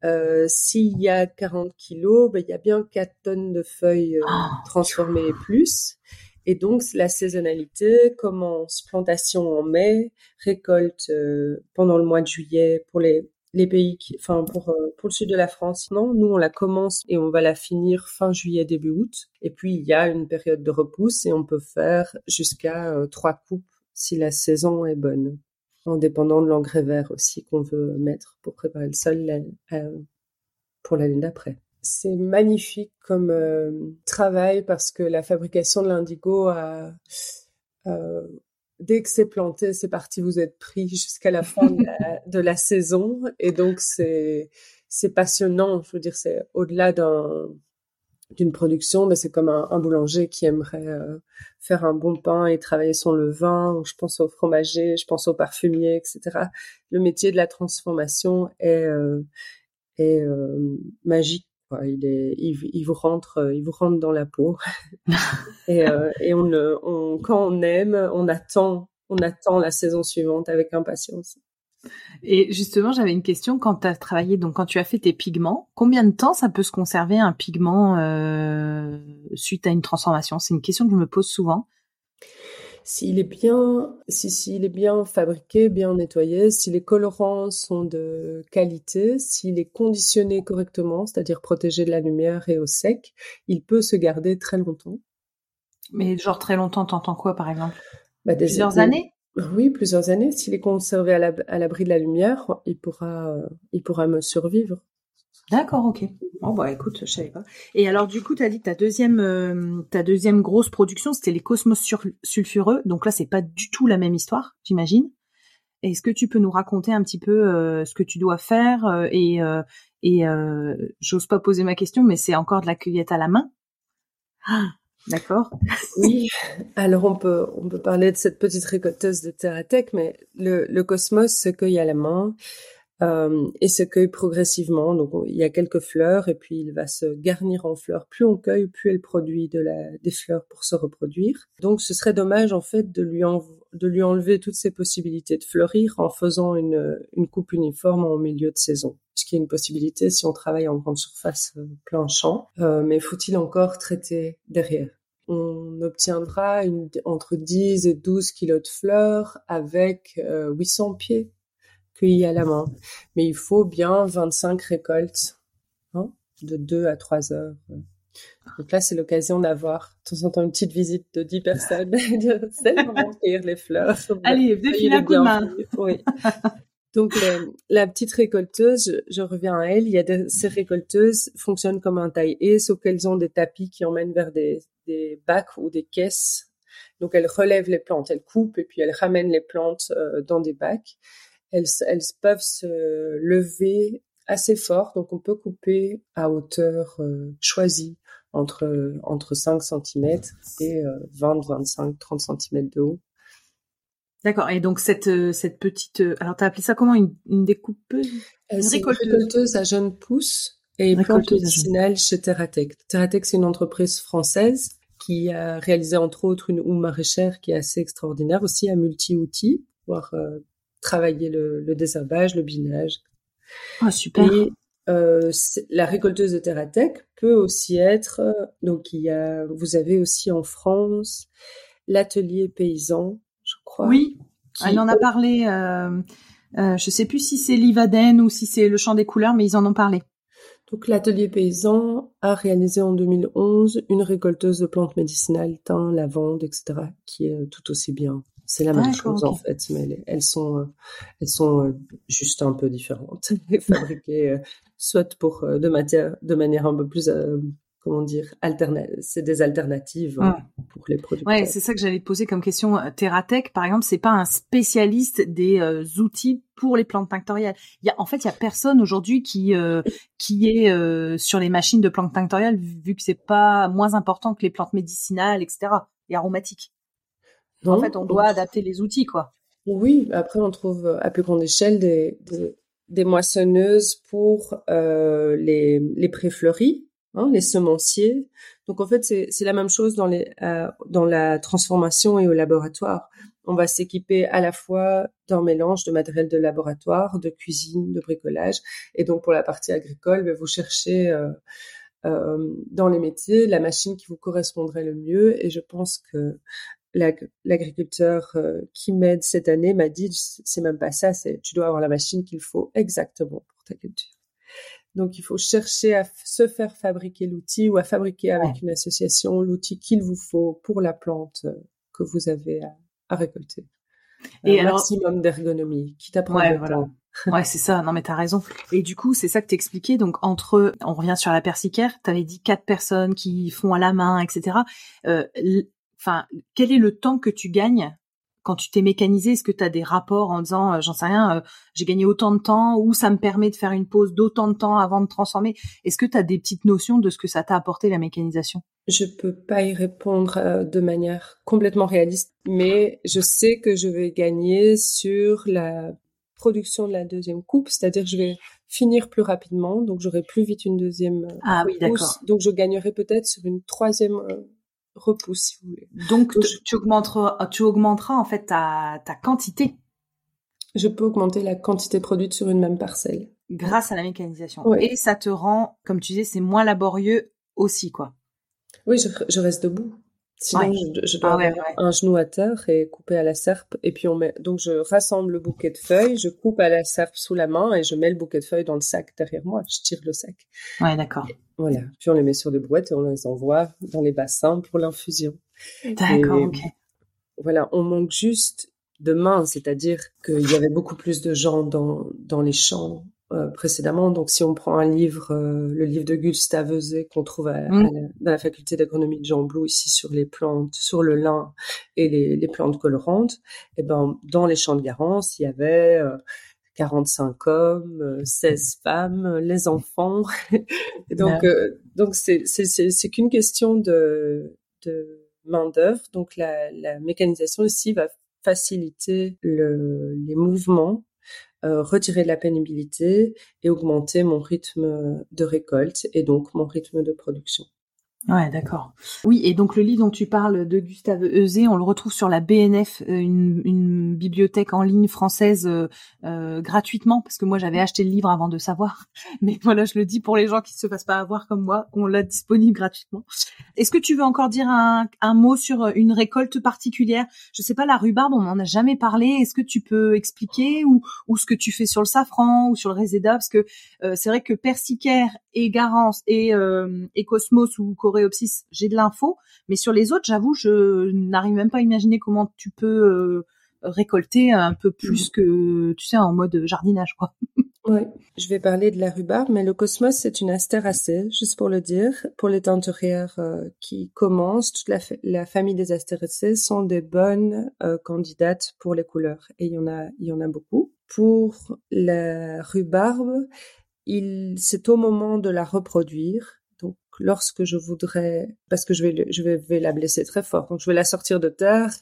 euh, s'il y a 40 kilos, ben, il y a bien 4 tonnes de feuilles euh, ah, transformées et plus. Et donc, la saisonnalité commence plantation en mai, récolte euh, pendant le mois de juillet pour les, les pays, qui, enfin pour pour le sud de la France. Non, nous on la commence et on va la finir fin juillet début août. Et puis il y a une période de repousse et on peut faire jusqu'à trois coupes si la saison est bonne en dépendant de l'engrais vert aussi qu'on veut mettre pour préparer le sol pour l'année d'après. C'est magnifique comme euh, travail parce que la fabrication de l'indigo a euh, dès que c'est planté, c'est parti, vous êtes pris jusqu'à la fin de la, de la, saison. Et donc, c'est, c'est passionnant. Je veux dire, c'est au-delà d'un, d'une production, mais c'est comme un, boulanger qui aimerait euh, faire un bon pain et travailler son levain. Je pense au fromager, je pense au parfumier, etc. Le métier de la transformation est, euh, est euh, magique. Quoi. Il, est, il, vous rentre, il vous rentre dans la peau. et, et on, on, quand on aime, on attend, on attend la saison suivante avec impatience. Et justement, j'avais une question. Quand tu as travaillé, donc quand tu as fait tes pigments, combien de temps ça peut se conserver un pigment euh, suite à une transformation? C'est une question que je me pose souvent. S'il est bien, si s'il est bien fabriqué, bien nettoyé, si les colorants sont de qualité, s'il est conditionné correctement, c'est-à-dire protégé de la lumière et au sec, il peut se garder très longtemps. Mais genre très longtemps, t'entends quoi par exemple? Bah, Plusieurs années? Oui, plusieurs années. S'il est conservé à l'abri de la lumière, il pourra, euh, il pourra me survivre. D'accord, ok. Bon, bah écoute, je savais pas. Et alors, du coup, tu as dit que ta deuxième, euh, ta deuxième grosse production, c'était les Cosmos sulfureux. Donc là, c'est pas du tout la même histoire, j'imagine. Est-ce que tu peux nous raconter un petit peu euh, ce que tu dois faire et et j'ose pas poser ma question, mais c'est encore de la cueillette à la main? Ah, D'accord. oui. Alors on peut on peut parler de cette petite récolteuse de Terratech, mais le, le cosmos se cueille à la main euh, et se cueille progressivement. Donc il y a quelques fleurs et puis il va se garnir en fleurs. Plus on cueille, plus elle produit de la des fleurs pour se reproduire. Donc ce serait dommage en fait de lui de lui enlever toutes ses possibilités de fleurir en faisant une une coupe uniforme en milieu de saison ce qui est une possibilité si on travaille en grande surface euh, plein champ. Euh, mais faut-il encore traiter derrière? On obtiendra une, entre 10 et 12 kilos de fleurs avec 800 euh, pieds cueillis à la main. Mais il faut bien 25 récoltes hein, de 2 à 3 heures. Donc là, c'est l'occasion d'avoir de temps en temps une petite visite de 10 personnes. c'est le de cueillir les fleurs. Allez, défile un coup de main. Oui. Donc la petite récolteuse, je, reviens à elle, il y a ces récolteuses fonctionnent comme un taille-et, sauf qu'elles ont des tapis qui emmènent vers des, des bacs ou des caisses. Donc elles relèvent les plantes, elles coupent et puis elles ramènent les plantes euh, dans des bacs. Elles, elles peuvent se lever assez fort, donc on peut couper à hauteur euh, choisie entre entre 5 cm et 20, 25, 30 cm de haut. D'accord. Et donc cette euh, cette petite, alors t'as appelé ça comment? Une, une découpeuse, une récolteuse. à jeunes pousses et plante médicinale chez Terratec. Terratec, c'est une entreprise française qui a réalisé entre autres une houe maraîchère qui est assez extraordinaire, aussi un multi-outil, pouvoir euh, travailler le, le, désherbage, le binage. Ah, super. Et euh, la récolteuse de Terratech peut aussi être, donc il y a, vous avez aussi en France l'atelier paysan, je crois. Oui, elle en a parlé. Euh, euh, je sais plus si c'est Livaden ou si c'est le Champ des couleurs, mais ils en ont parlé. Donc l'atelier paysan a réalisé en 2011 une récolteuse de plantes médicinales, thym, lavande, etc., qui est tout aussi bien. C'est la même chose en fait, mais elles sont, euh, elles sont euh, juste un peu différentes, fabriquées euh, soit pour de matière, de manière un peu plus comment dire, c'est des alternatives hein, pour les produits. Ouais, c'est ça que j'allais te poser comme question. Euh, Terratech, par exemple, c'est pas un spécialiste des euh, outils pour les plantes tinctoriales. Il y a, en fait, il y a personne aujourd'hui qui euh, qui est sur les machines de plantes tinctoriales, vu que c'est pas moins important que les plantes médicinales, etc. et aromatiques. en fait, on doit adapter les outils, quoi. Oui, après on trouve à plus grande échelle des, des, des moissonneuses pour les, les préfleuries Hein, les semenciers. Donc en fait, c'est la même chose euh, dans la transformation et au laboratoire. On va s'équiper à la fois d'un mélange de matériel de laboratoire, de cuisine, de bricolage. Et donc pour la partie agricole, ben, vous cherchez euh, euh, dans les métiers la machine qui vous correspondrait le mieux. Et je pense que l'agriculteur qui m'aide cette année m'a dit, c'est même pas ça, tu dois avoir la machine qu'il faut exactement pour ta culture. Donc, il faut chercher à se faire fabriquer l'outil ou à fabriquer avec une association l'outil qu'il vous faut pour la plante euh, que vous avez à, récolter. Et un maximum d'ergonomie, qui t'apprend ouais, voilà. ouais, c'est ça. Non, mais t'as raison. Et du coup, c'est ça que t'expliquais. Donc, entre, on revient sur la persicaire. T'avais dit quatre personnes qui font à la main, etc. Euh, enfin, quel est le temps que tu gagnes quand tu t'es mécanisé, est-ce que tu as des rapports en disant, euh, j'en sais rien, euh, j'ai gagné autant de temps ou ça me permet de faire une pause d'autant de temps avant de transformer? Est-ce que tu as des petites notions de ce que ça t'a apporté la mécanisation? Je peux pas y répondre euh, de manière complètement réaliste, mais je sais que je vais gagner sur la production de la deuxième coupe, c'est-à-dire que je vais finir plus rapidement, donc j'aurai plus vite une deuxième ah oui d'accord. Donc je gagnerai peut-être sur une troisième repousse, si vous voulez. Donc, tu, augmenteras, tu augmenteras en fait ta, ta quantité. Je peux augmenter la quantité produite sur une même parcelle. Grâce à la mécanisation. Et ça te rend, comme tu disais, c'est moins laborieux aussi, quoi. Oui, je reste debout. Sinon, je, dois ah avoir un genou à terre et couper à la serpe. Et puis on met, donc je rassemble le bouquet de feuilles, je coupe à la serpe sous la main et je mets le bouquet de feuilles dans le sac derrière moi. Je tire le sac. Ouais, d'accord. Voilà. Puis on les met sur des brouettes et on les envoie dans les bassins pour l'infusion. D'accord, ok. Voilà, on manque juste de mains, c'est-à-dire qu'il y avait beaucoup plus de gens dans, dans les champs euh, précédemment. Donc, si on prend un livre, euh, le livre de Gustave Eusé qu'on trouve mmh. dans la faculté d'agronomie de Jean Blou ici sur les plantes, sur le lin et les, les plantes colorantes, et eh ben dans les champs de Garance, il y avait 45 euh, hommes, 16 femmes, les enfants. donc, donc c'est c'est qu'une question de de main d'œuvre. Donc, la, la mécanisation ici va faciliter le, les mouvements euh, retirer la pénibilité et augmenter mon rythme de récolte et donc mon rythme de production. Ouais, d'accord. Oui, et donc le livre dont tu parles de Gustave Eusé, on le retrouve sur la BNF, euh, une, une bibliothèque en ligne française euh, euh, gratuitement, parce que moi j'avais acheté le livre avant de savoir. Mais voilà, je le dis pour les gens qui se fassent pas avoir comme moi, qu'on l'a disponible gratuitement. Est-ce que tu veux encore dire un, un mot sur une récolte particulière? Je sais pas, la rhubarbe, on n'en a jamais parlé. Est-ce que tu peux expliquer ou, ou ce que tu fais sur le safran ou sur le réséda? Parce que c'est vrai que persicaire et garance et, et cosmos ou J'ai de l'info, mais sur les autres, j'avoue, je n'arrive même pas à imaginer comment tu peux euh, récolter un peu plus que, tu sais, en mode jardinage, quoi. Oui, je vais parler de la rhubarbe, mais le cosmos, c'est une astéracée, juste pour le dire. Pour les teinturières euh, qui commencent, toute la, famille des astéracées sont des bonnes euh, candidates pour les couleurs. Et il y en a, il y en a beaucoup. Pour la rhubarbe, c'est au moment de la reproduire lorsque je voudrais, parce que je vais, je vais, la blesser très fort, donc je vais la sortir de terre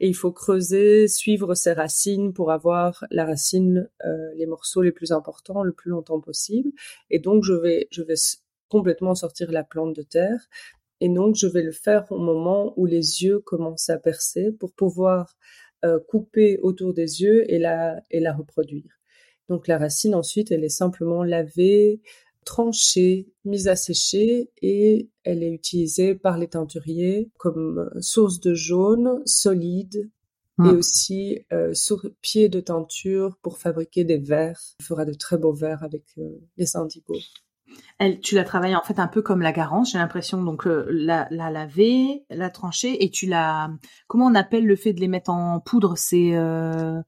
et il faut creuser, suivre ses racines pour avoir la racine, euh, les morceaux les plus importants le plus longtemps possible. Et donc, je vais, je vais complètement sortir la plante de terre. Et donc, je vais le faire au moment où les yeux commencent à percer pour pouvoir euh, couper autour des yeux et la, et la reproduire. Donc, la racine, ensuite, elle est simplement lavée, tranchée, mise à sécher et elle est utilisée par les teinturiers comme source de jaune solide et hmm. aussi euh, sur pied de teinture pour fabriquer des verres. On fera de très beaux verres avec euh, les indigos. Elle, tu l'as travaillé en fait un peu comme la garance, j'ai l'impression. Donc euh, la, la laver, la trancher et tu l'as. Comment on appelle le fait de les mettre en poudre? C'est euh,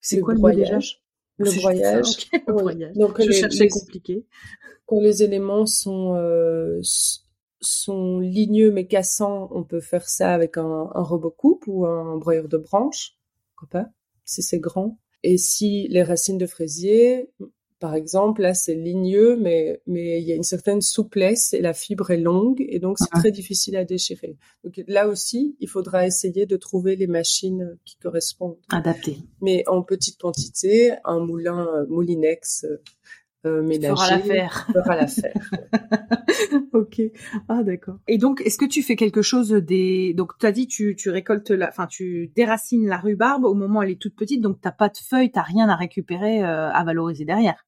c'est quoi le broyage Le broyage. le broyage. Donc je cherchais compliqué. Quand les éléments sont euh, sont ligneux mais cassants, on peut faire ça avec un, un robot coupe ou un broyeur de branches, pourquoi pas, si c'est grand. Et si les racines de fraisier, par exemple, là, c'est ligneux, mais, mais il y a une certaine souplesse et la fibre est longue et donc c'est très difficile à déchirer. Donc là aussi, il faudra essayer de trouver les machines qui correspondent. Adaptées. Mais en petite quantité, un moulin euh, Moulinex euh, euh ménager fera l'affaire. Fera l'affaire. ok. Ah d'accord. Et donc, est-ce que tu fais quelque chose des donc tu as dit tu tu récoltes la enfin tu déracines la rhubarbe au moment où elle est toute petite donc t'as pas de feuilles, t'as rien à récupérer euh, à valoriser derrière.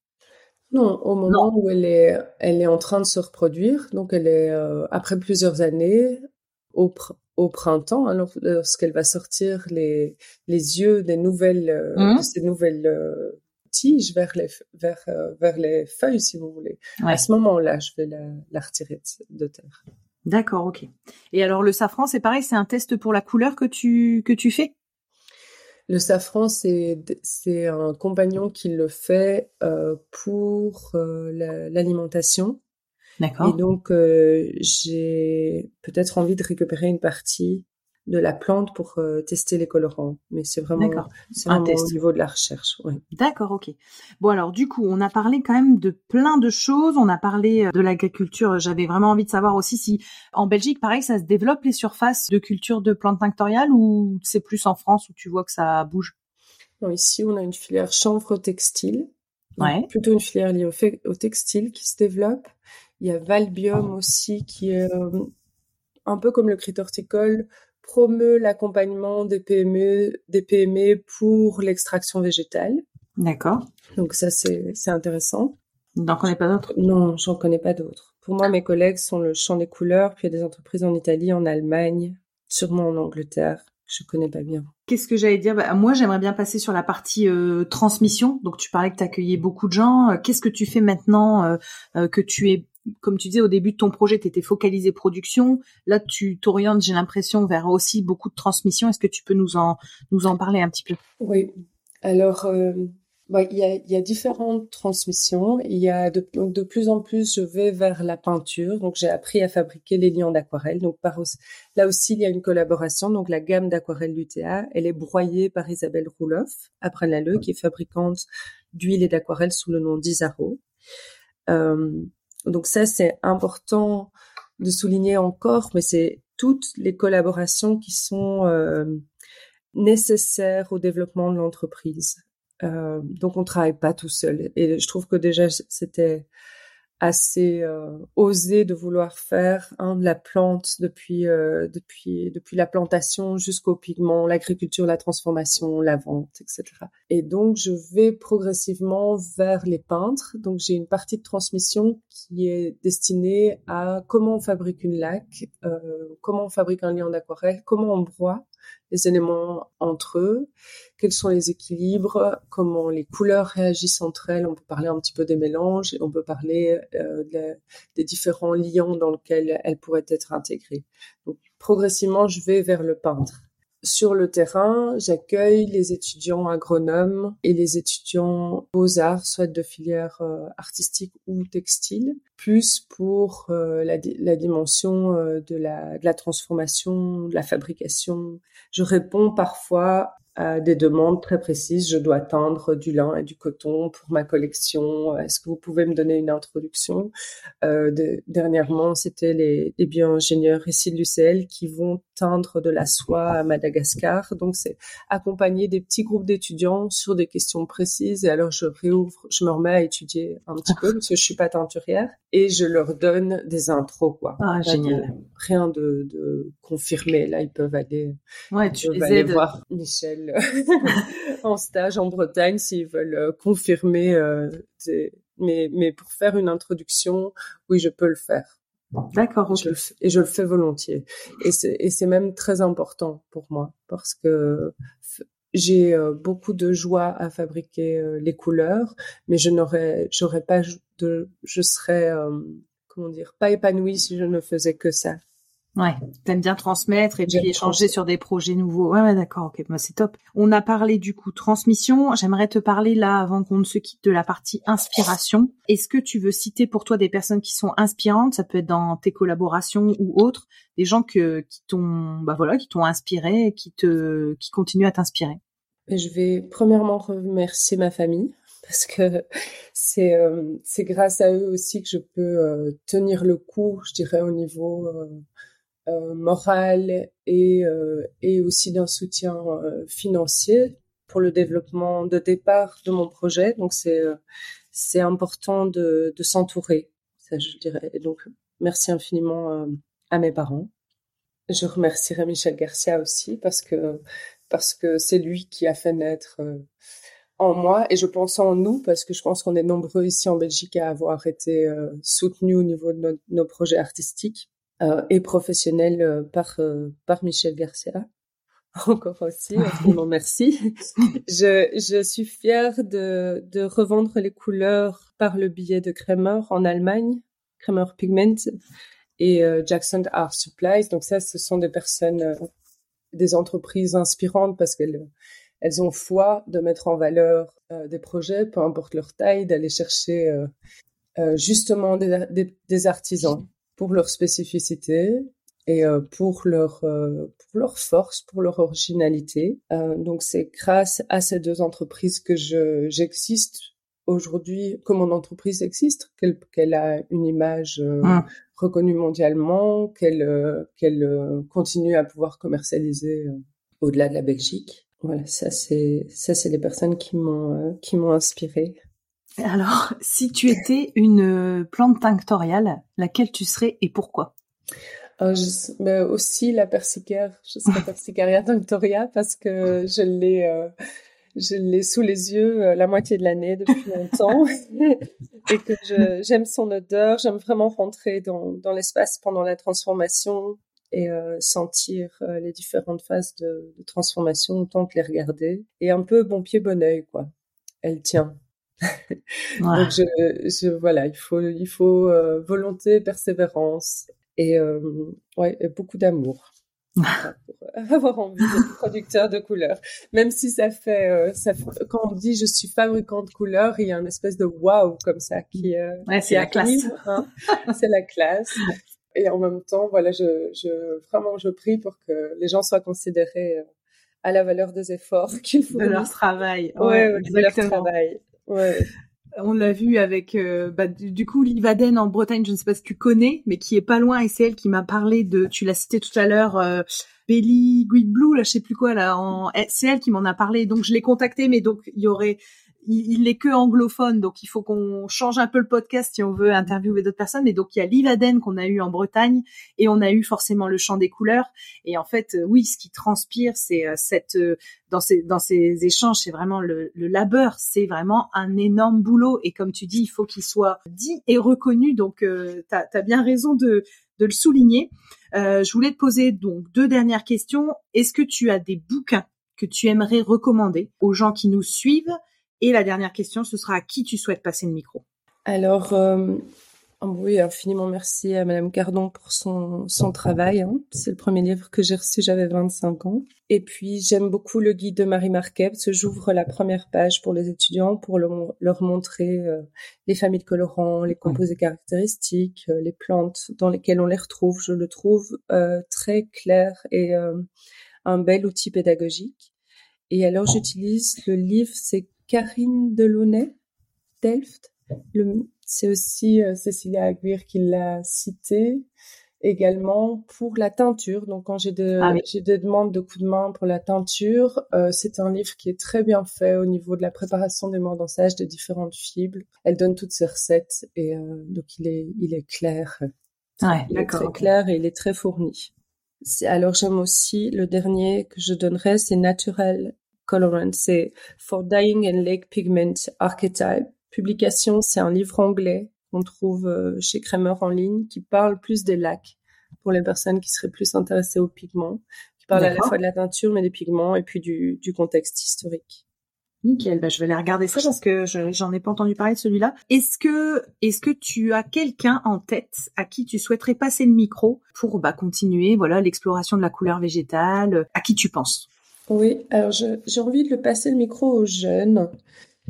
Non, au moment où elle est, elle est en train de se reproduire, donc elle est euh, après plusieurs années au, au printemps, alors lorsqu'elle va sortir les les yeux des nouvelles euh, mmh. de ces nouvelles euh, tiges vers les vers vers les feuilles si vous voulez. À ce moment-là, je vais la, la retirer de, de terre. D'accord, ok. Et alors le safran, c'est pareil, c'est un test pour la couleur que tu que tu fais? Le safran, c'est un compagnon qui le fait euh, pour euh, l'alimentation. D'accord. Et donc euh, j'ai peut-être envie de récupérer une partie de la plante pour euh, tester les colorants. Mais c'est vraiment, c'est vraiment au niveau de la recherche. Ouais. D'accord, ok. Bon alors du coup, on a parlé quand même de plein de choses. On a parlé euh, de l'agriculture. J'avais vraiment envie de savoir aussi si en Belgique, pareil, ça se développe les surfaces de culture de plantes tinctoriales ou c'est plus en France où tu vois que ça bouge? Non, Ici, on a une filière chanvre textile. Ouais. Plutôt une filière liée au, textile qui se développe. Il y a Valbium aussi qui est euh, un peu comme le crit horticole promeut l'accompagnement des PME, des PME pour l'extraction végétale. D'accord. Donc ça, c'est, c'est intéressant. N'en connais pas d'autres? Non, j'en connais pas d'autres. Pour moi, mes collègues sont le champ des couleurs, puis il y a des entreprises en Italie, en Allemagne, sûrement en Angleterre, que je connais pas bien. Qu'est-ce que j'allais dire? Bah, Moi, j'aimerais bien passer sur la partie euh, transmission. Donc, tu parlais que tu accueillais beaucoup de gens. Euh, qu'est-ce que tu fais maintenant euh, que tu es comme tu disais au début de ton projet, tu étais focalisé production. Là, tu t'orientes, j'ai l'impression, vers aussi beaucoup de transmission. Est-ce que tu peux nous en nous en parler un petit peu? Oui. Alors, euh, bah, il y, a, y, a, différentes transmissions. Il y a de, donc de plus en plus, je vais vers la peinture. Donc, j'ai appris à fabriquer les liens d'aquarelle. Donc, par, là aussi, il y a une collaboration. Donc, la gamme d'aquarelle l'UTA, elle est broyée par Isabelle Rouloff, après Lalleux, qui est fabricante d'huile et d'aquarelle sous le nom d'Isaro. Euh, donc ça, c'est important de souligner encore, mais c'est toutes les collaborations qui sont euh, nécessaires au développement de l'entreprise. Euh, donc on travaille pas tout seul. Et je trouve que déjà c'était assez euh, osé de vouloir faire hein, de la plante depuis euh, depuis depuis la plantation jusqu'au pigment, l'agriculture, la transformation, la vente, etc. Et donc je vais progressivement vers les peintres. Donc j'ai une partie de transmission qui est destinée à comment on fabrique une laque, euh, comment on fabrique un liant d'aquarelle, comment on broie les éléments entre eux, quels sont les équilibres, comment les couleurs réagissent entre elles? On peut parler un petit peu des mélanges on peut parler euh, des différents liants dans lesquels elles pourraient être intégrées. Donc, progressivement, je vais vers le peintre. Sur le terrain, j'accueille les étudiants agronomes et les étudiants beaux-arts, soit de filière euh, artistique ou textile, plus pour euh, la, dimension euh, de la transformation, de la fabrication. Je réponds parfois des demandes très précises. Je dois teindre du lin et du coton pour ma collection. Est-ce que vous pouvez me donner une introduction? Euh, de, Dernièrement, c'était les, les bioingénieurs ici de l'UCL qui vont teindre de la soie à Madagascar. Donc, c'est accompagner des petits groupes d'étudiants sur des questions précises. Et alors, je réouvre, je me remets à étudier un petit peu parce que je suis pas teinturière et je leur donne des intros, quoi. Ah, génial. rien de, de confirmé. Là, ils peuvent aller, ouais, tu peuvent aller voir Michel en stage en Bretagne s'ils veulent euh, confirmer. Euh, mais, mais pour faire une introduction, oui, je peux le faire. D'accord. et je le fais volontiers. Et c'est même très important pour moi parce que j'ai euh, beaucoup de joie à fabriquer les couleurs, mais je n'aurais, j'aurais pas de, je serais, comment dire, pas épanouie si je ne faisais que ça. Ouais, t'aimes bien transmettre et puis échanger sur des projets nouveaux. Ouais, ouais d'accord, ok, bah, c'est top. On a parlé du coup transmission. J'aimerais te parler là, avant qu'on ne se quitte, de la partie inspiration. Est-ce que tu veux citer pour toi des personnes qui sont inspirantes? Ça peut être dans tes collaborations ou autres, des gens que qui t'ont, bah voilà, qui t'ont inspiré, qui te, qui continuent à t'inspirer. Je vais premièrement remercier ma famille parce que c'est euh, c'est grâce à eux aussi que je peux euh, tenir le coup, je dirais au niveau euh, euh, morale et, euh, et aussi d'un soutien euh, financier pour le développement de départ de mon projet. Donc c'est important de, s'entourer, ça je dirais. Donc merci infiniment à mes parents. Je remercierai Michel Garcia aussi parce que parce que c'est lui qui a fait naître en moi et je pense en nous parce que je pense qu'on est nombreux ici en Belgique à avoir été soutenus au niveau de nos projets artistiques et professionnel euh, par euh, par Michel Garcia. Encore aussi, vraiment merci. je, je suis fière de, de revendre les couleurs par le biais de Kremer en Allemagne, Kremer Pigment et Jackson Art Supplies. Donc ça, ce sont des personnes, des entreprises inspirantes parce qu'elles elles ont foi de mettre en valeur des projets, peu importe leur taille, d'aller chercher justement des, des, des artisans pour leur spécificité et euh, pour leur euh, pour leur force, pour leur originalité. Euh, donc c'est grâce à ces deux entreprises que je j'existe aujourd'hui, que mon entreprise existe, qu'elle a une image mmh. reconnue mondialement, qu'elle qu'elle continue à pouvoir commercialiser au-delà de la Belgique. Voilà, ça c'est ça c'est les personnes qui m'ont qui m'ont inspiré. Alors, si tu étais une euh, plante tinctoriale, laquelle tu serais et pourquoi? Euh, je, aussi la persicaire. Je serais persicaria tinctoria parce que je l'ai, euh, je l'ai sous les yeux la moitié de l'année depuis longtemps et que j'aime son odeur. J'aime vraiment rentrer dans, dans l'espace pendant la transformation et sentir les différentes phases de, de transformation autant que les regarder et un peu bon pied bon oeil quoi. Elle tient. Donc je, je, voilà, il faut il faut euh, volonté, persévérance et euh, ouais, et beaucoup d'amour. pour avoir envie d'être producteur de couleurs. Même si ça fait, euh, ça quand on dit je suis fabricant de couleurs, il y a une espèce de waouh comme ça qui, euh, ouais, c'est la classe. Hein. c'est la classe. Et en même temps, voilà, je, je, vraiment, je prie pour que les gens soient considérés à la valeur des efforts qu'ils font. De leur travail. Ouais, ouais de leur travail. On l'a vu avec euh, bah, du, coup Livaden en Bretagne, je ne sais pas si tu connais, mais qui est pas loin et c'est elle qui m'a parlé de, tu l'as cité tout à l'heure, euh, Belly Blue, là je sais plus quoi là, en... c'est elle qui m'en a parlé, donc je l'ai contactée, mais donc il y aurait il, est que anglophone, donc il faut qu'on change un peu le podcast si on veut interviewer d'autres personnes. Mais donc il y a l'Ivaden qu'on a eu en Bretagne et on a eu forcément le chant des couleurs. Et en fait, euh, oui, ce qui transpire, c'est euh, cette euh, dans ces dans ces échanges, c'est vraiment le, le labeur, c'est vraiment un énorme boulot. Et comme tu dis, il faut qu'il soit dit et reconnu. Donc tu as, bien raison de de le souligner. Euh, je voulais te poser donc deux dernières questions. Est-ce que tu as des bouquins que tu aimerais recommander aux gens qui nous suivent? Et la dernière question, ce sera à qui tu souhaites passer le micro? Alors, euh, oui, infiniment merci à Madame Cardon pour son, son travail. Hein. C'est le premier livre que j'ai reçu, j'avais 25 ans. Et puis, j'aime beaucoup le guide de Marie Marquet, parce j'ouvre la première page pour les étudiants pour leur montrer euh, les familles de colorants, les composés caractéristiques, euh, les plantes dans lesquelles on les retrouve. Je le trouve euh, très clair et un bel outil pédagogique. Et alors j'utilise le livre, c'est Karine Delaunay, Delft. C'est aussi euh, Cécilia Aguirre qui l'a cité également pour la teinture. Donc quand j'ai de, ah j'ai des demandes de coups de main pour la teinture, euh, c'est un livre qui est très bien fait au niveau de la préparation des mordansages de différentes fibres. Elle donne toutes ses recettes et euh, donc il est il est clair. Ouais, il est très clair et il est très fourni. Alors j'aime aussi le dernier que je donnerai, c'est Natural Colorant, c'est For Dying and Lake Pigment Archetype. Publication, c'est un livre anglais qu'on trouve euh, chez Kramer en ligne qui parle plus des lacs pour les personnes qui seraient plus intéressées aux pigments, qui parle à la fois de la teinture mais des pigments et puis du, du contexte historique. Nickel, bah, je vais aller regarder ça parce que j'en ai pas entendu parler de celui-là. Est-ce que est-ce que tu as quelqu'un en tête à qui tu souhaiterais passer le micro pour bah, continuer voilà l'exploration de la couleur végétale À qui tu penses? Oui, alors j'ai envie de le passer le micro aux jeunes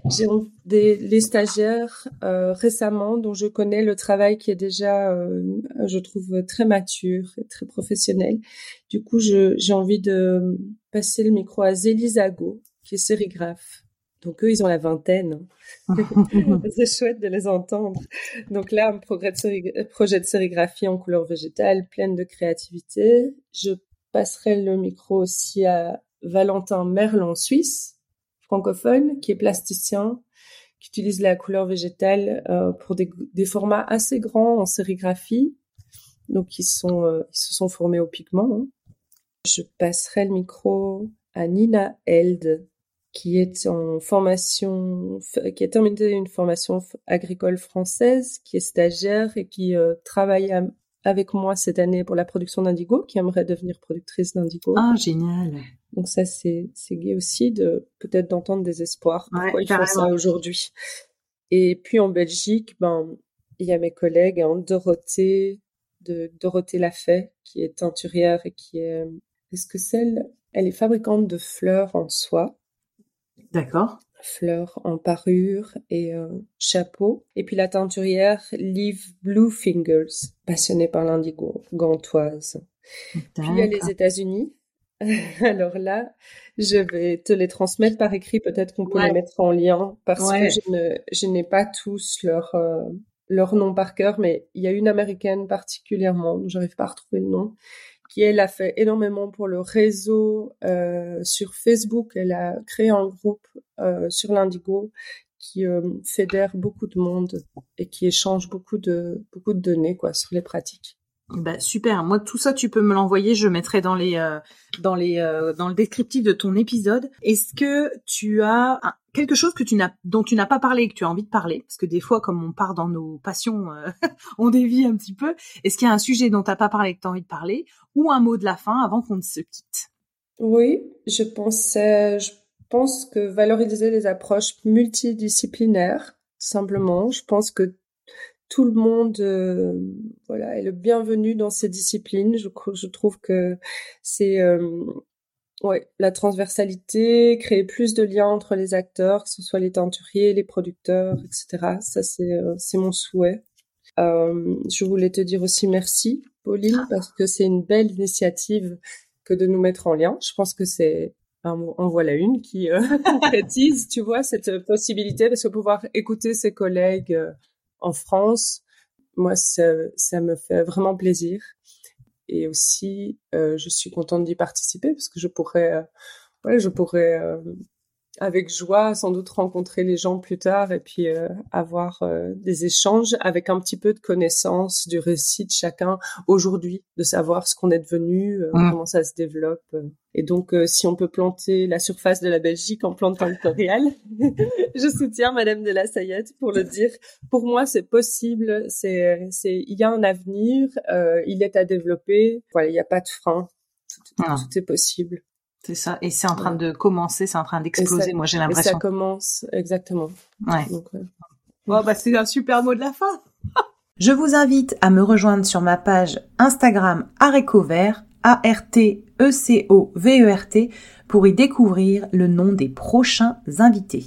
j'ai des les stagiaires euh, récemment dont je connais le travail qui est déjà, euh, je trouve très mature et très professionnel. Du coup, j'ai envie de passer le micro à Zélie Zago, qui est sérigraphe. Donc eux, ils ont la vingtaine. C'est chouette de les entendre. Donc là, un progrès de projet de sérigraphie en couleur végétale, pleine de créativité. Je passerai le micro aussi à Valentin Merlon, Suisse, francophone qui est plasticien, qui utilise la couleur végétale euh, pour des, des, formats assez grands en sérigraphie, donc ils sont euh, ils se sont formés au pigment. Hein. Je passerai le micro à Nina Held, qui est en formation, qui a terminé une formation agricole française, qui est stagiaire et qui euh, travaille avec moi cette année pour la production d'indigo, qui aimerait devenir productrice d'indigo. Ah, génial. Donc ça, c'est c'est gai aussi de peut-être d'entendre des espoirs. Pourquoi ils font ça aujourd'hui Et puis en Belgique, ben il y a mes collègues, hein, Dorothée de Dorothée Lafay, qui est teinturière et qui est est-ce que celle, elle est fabricante de fleurs en soie. D'accord. Fleurs en parure et euh, chapeau. Et puis la teinturière Liv Blue Fingers, passionnée par l'indigo, gantoise. Puis il y a les États-Unis Alors là, je vais te les transmettre par écrit. Peut-être qu'on peut les mettre en lien parce que je, n'ai pas tous leur euh, leur nom par cœur, mais il y a une américaine particulièrement, j'arrive pas à retrouver le nom, qui elle a fait énormément pour le réseau euh, sur Facebook. Elle a créé un groupe euh, sur l'Indigo qui euh, fédère beaucoup de monde et qui échange beaucoup de beaucoup de données quoi sur les pratiques. Bah, super. Moi, tout ça, tu peux me l'envoyer. Je mettrai dans les euh, dans les euh, dans le descriptif de ton épisode. Est-ce que tu as quelque chose que tu n'as dont tu n'as pas parlé et que tu as envie de parler Parce que des fois, comme on part dans nos passions, euh, on dévie un petit peu. Est-ce qu'il y a un sujet dont tu n'as pas parlé et que tu as envie de parler, ou un mot de la fin avant qu'on ne se quitte? Oui, je pense je pense que valoriser les approches multidisciplinaires, simplement. Je pense que tout le monde euh, voilà est le bienvenu dans ces disciplines. Je, trouve que c'est euh, ouais la transversalité, créer plus de liens entre les acteurs, que ce soit les teinturiers, les producteurs, etc. Ça c'est euh, c'est mon souhait. je voulais te dire aussi merci, Pauline, ah. parce que c'est une belle initiative que de nous mettre en lien. Je pense que c'est en voilà une qui concrétise, tu vois, cette possibilité, parce que pouvoir écouter ses collègues en France. Moi, ça, ça me fait vraiment plaisir. Et aussi, euh, je suis contente d'y participer parce que je pourrais, euh, ouais, je pourrais euh, avec joie sans doute rencontrer les gens plus tard et puis euh, avoir euh, des échanges avec un petit peu de connaissance du récit de chacun aujourd'hui, de savoir ce qu'on est devenu, euh, mmh. comment ça se développe. Et donc, si on peut planter la surface de la Belgique en plante territoriale, je soutiens Madame de la Sayette pour le dire. Pour moi, c'est possible. C'est, c'est, il y a un avenir. il est à développer. Voilà, il n'y a pas de frein. tout mmh. est possible. C'est ça. Et c'est en train de commencer, c'est en train d'exploser. Moi, j'ai l'impression. Ça commence, exactement. Ouais. Donc, Bon, bah, c'est un super mot de la fin. Je vous invite à me rejoindre sur ma page Instagram Arécovert, A-R-T-E-C-O-V-E-R-T, pour y découvrir le nom des prochains invités.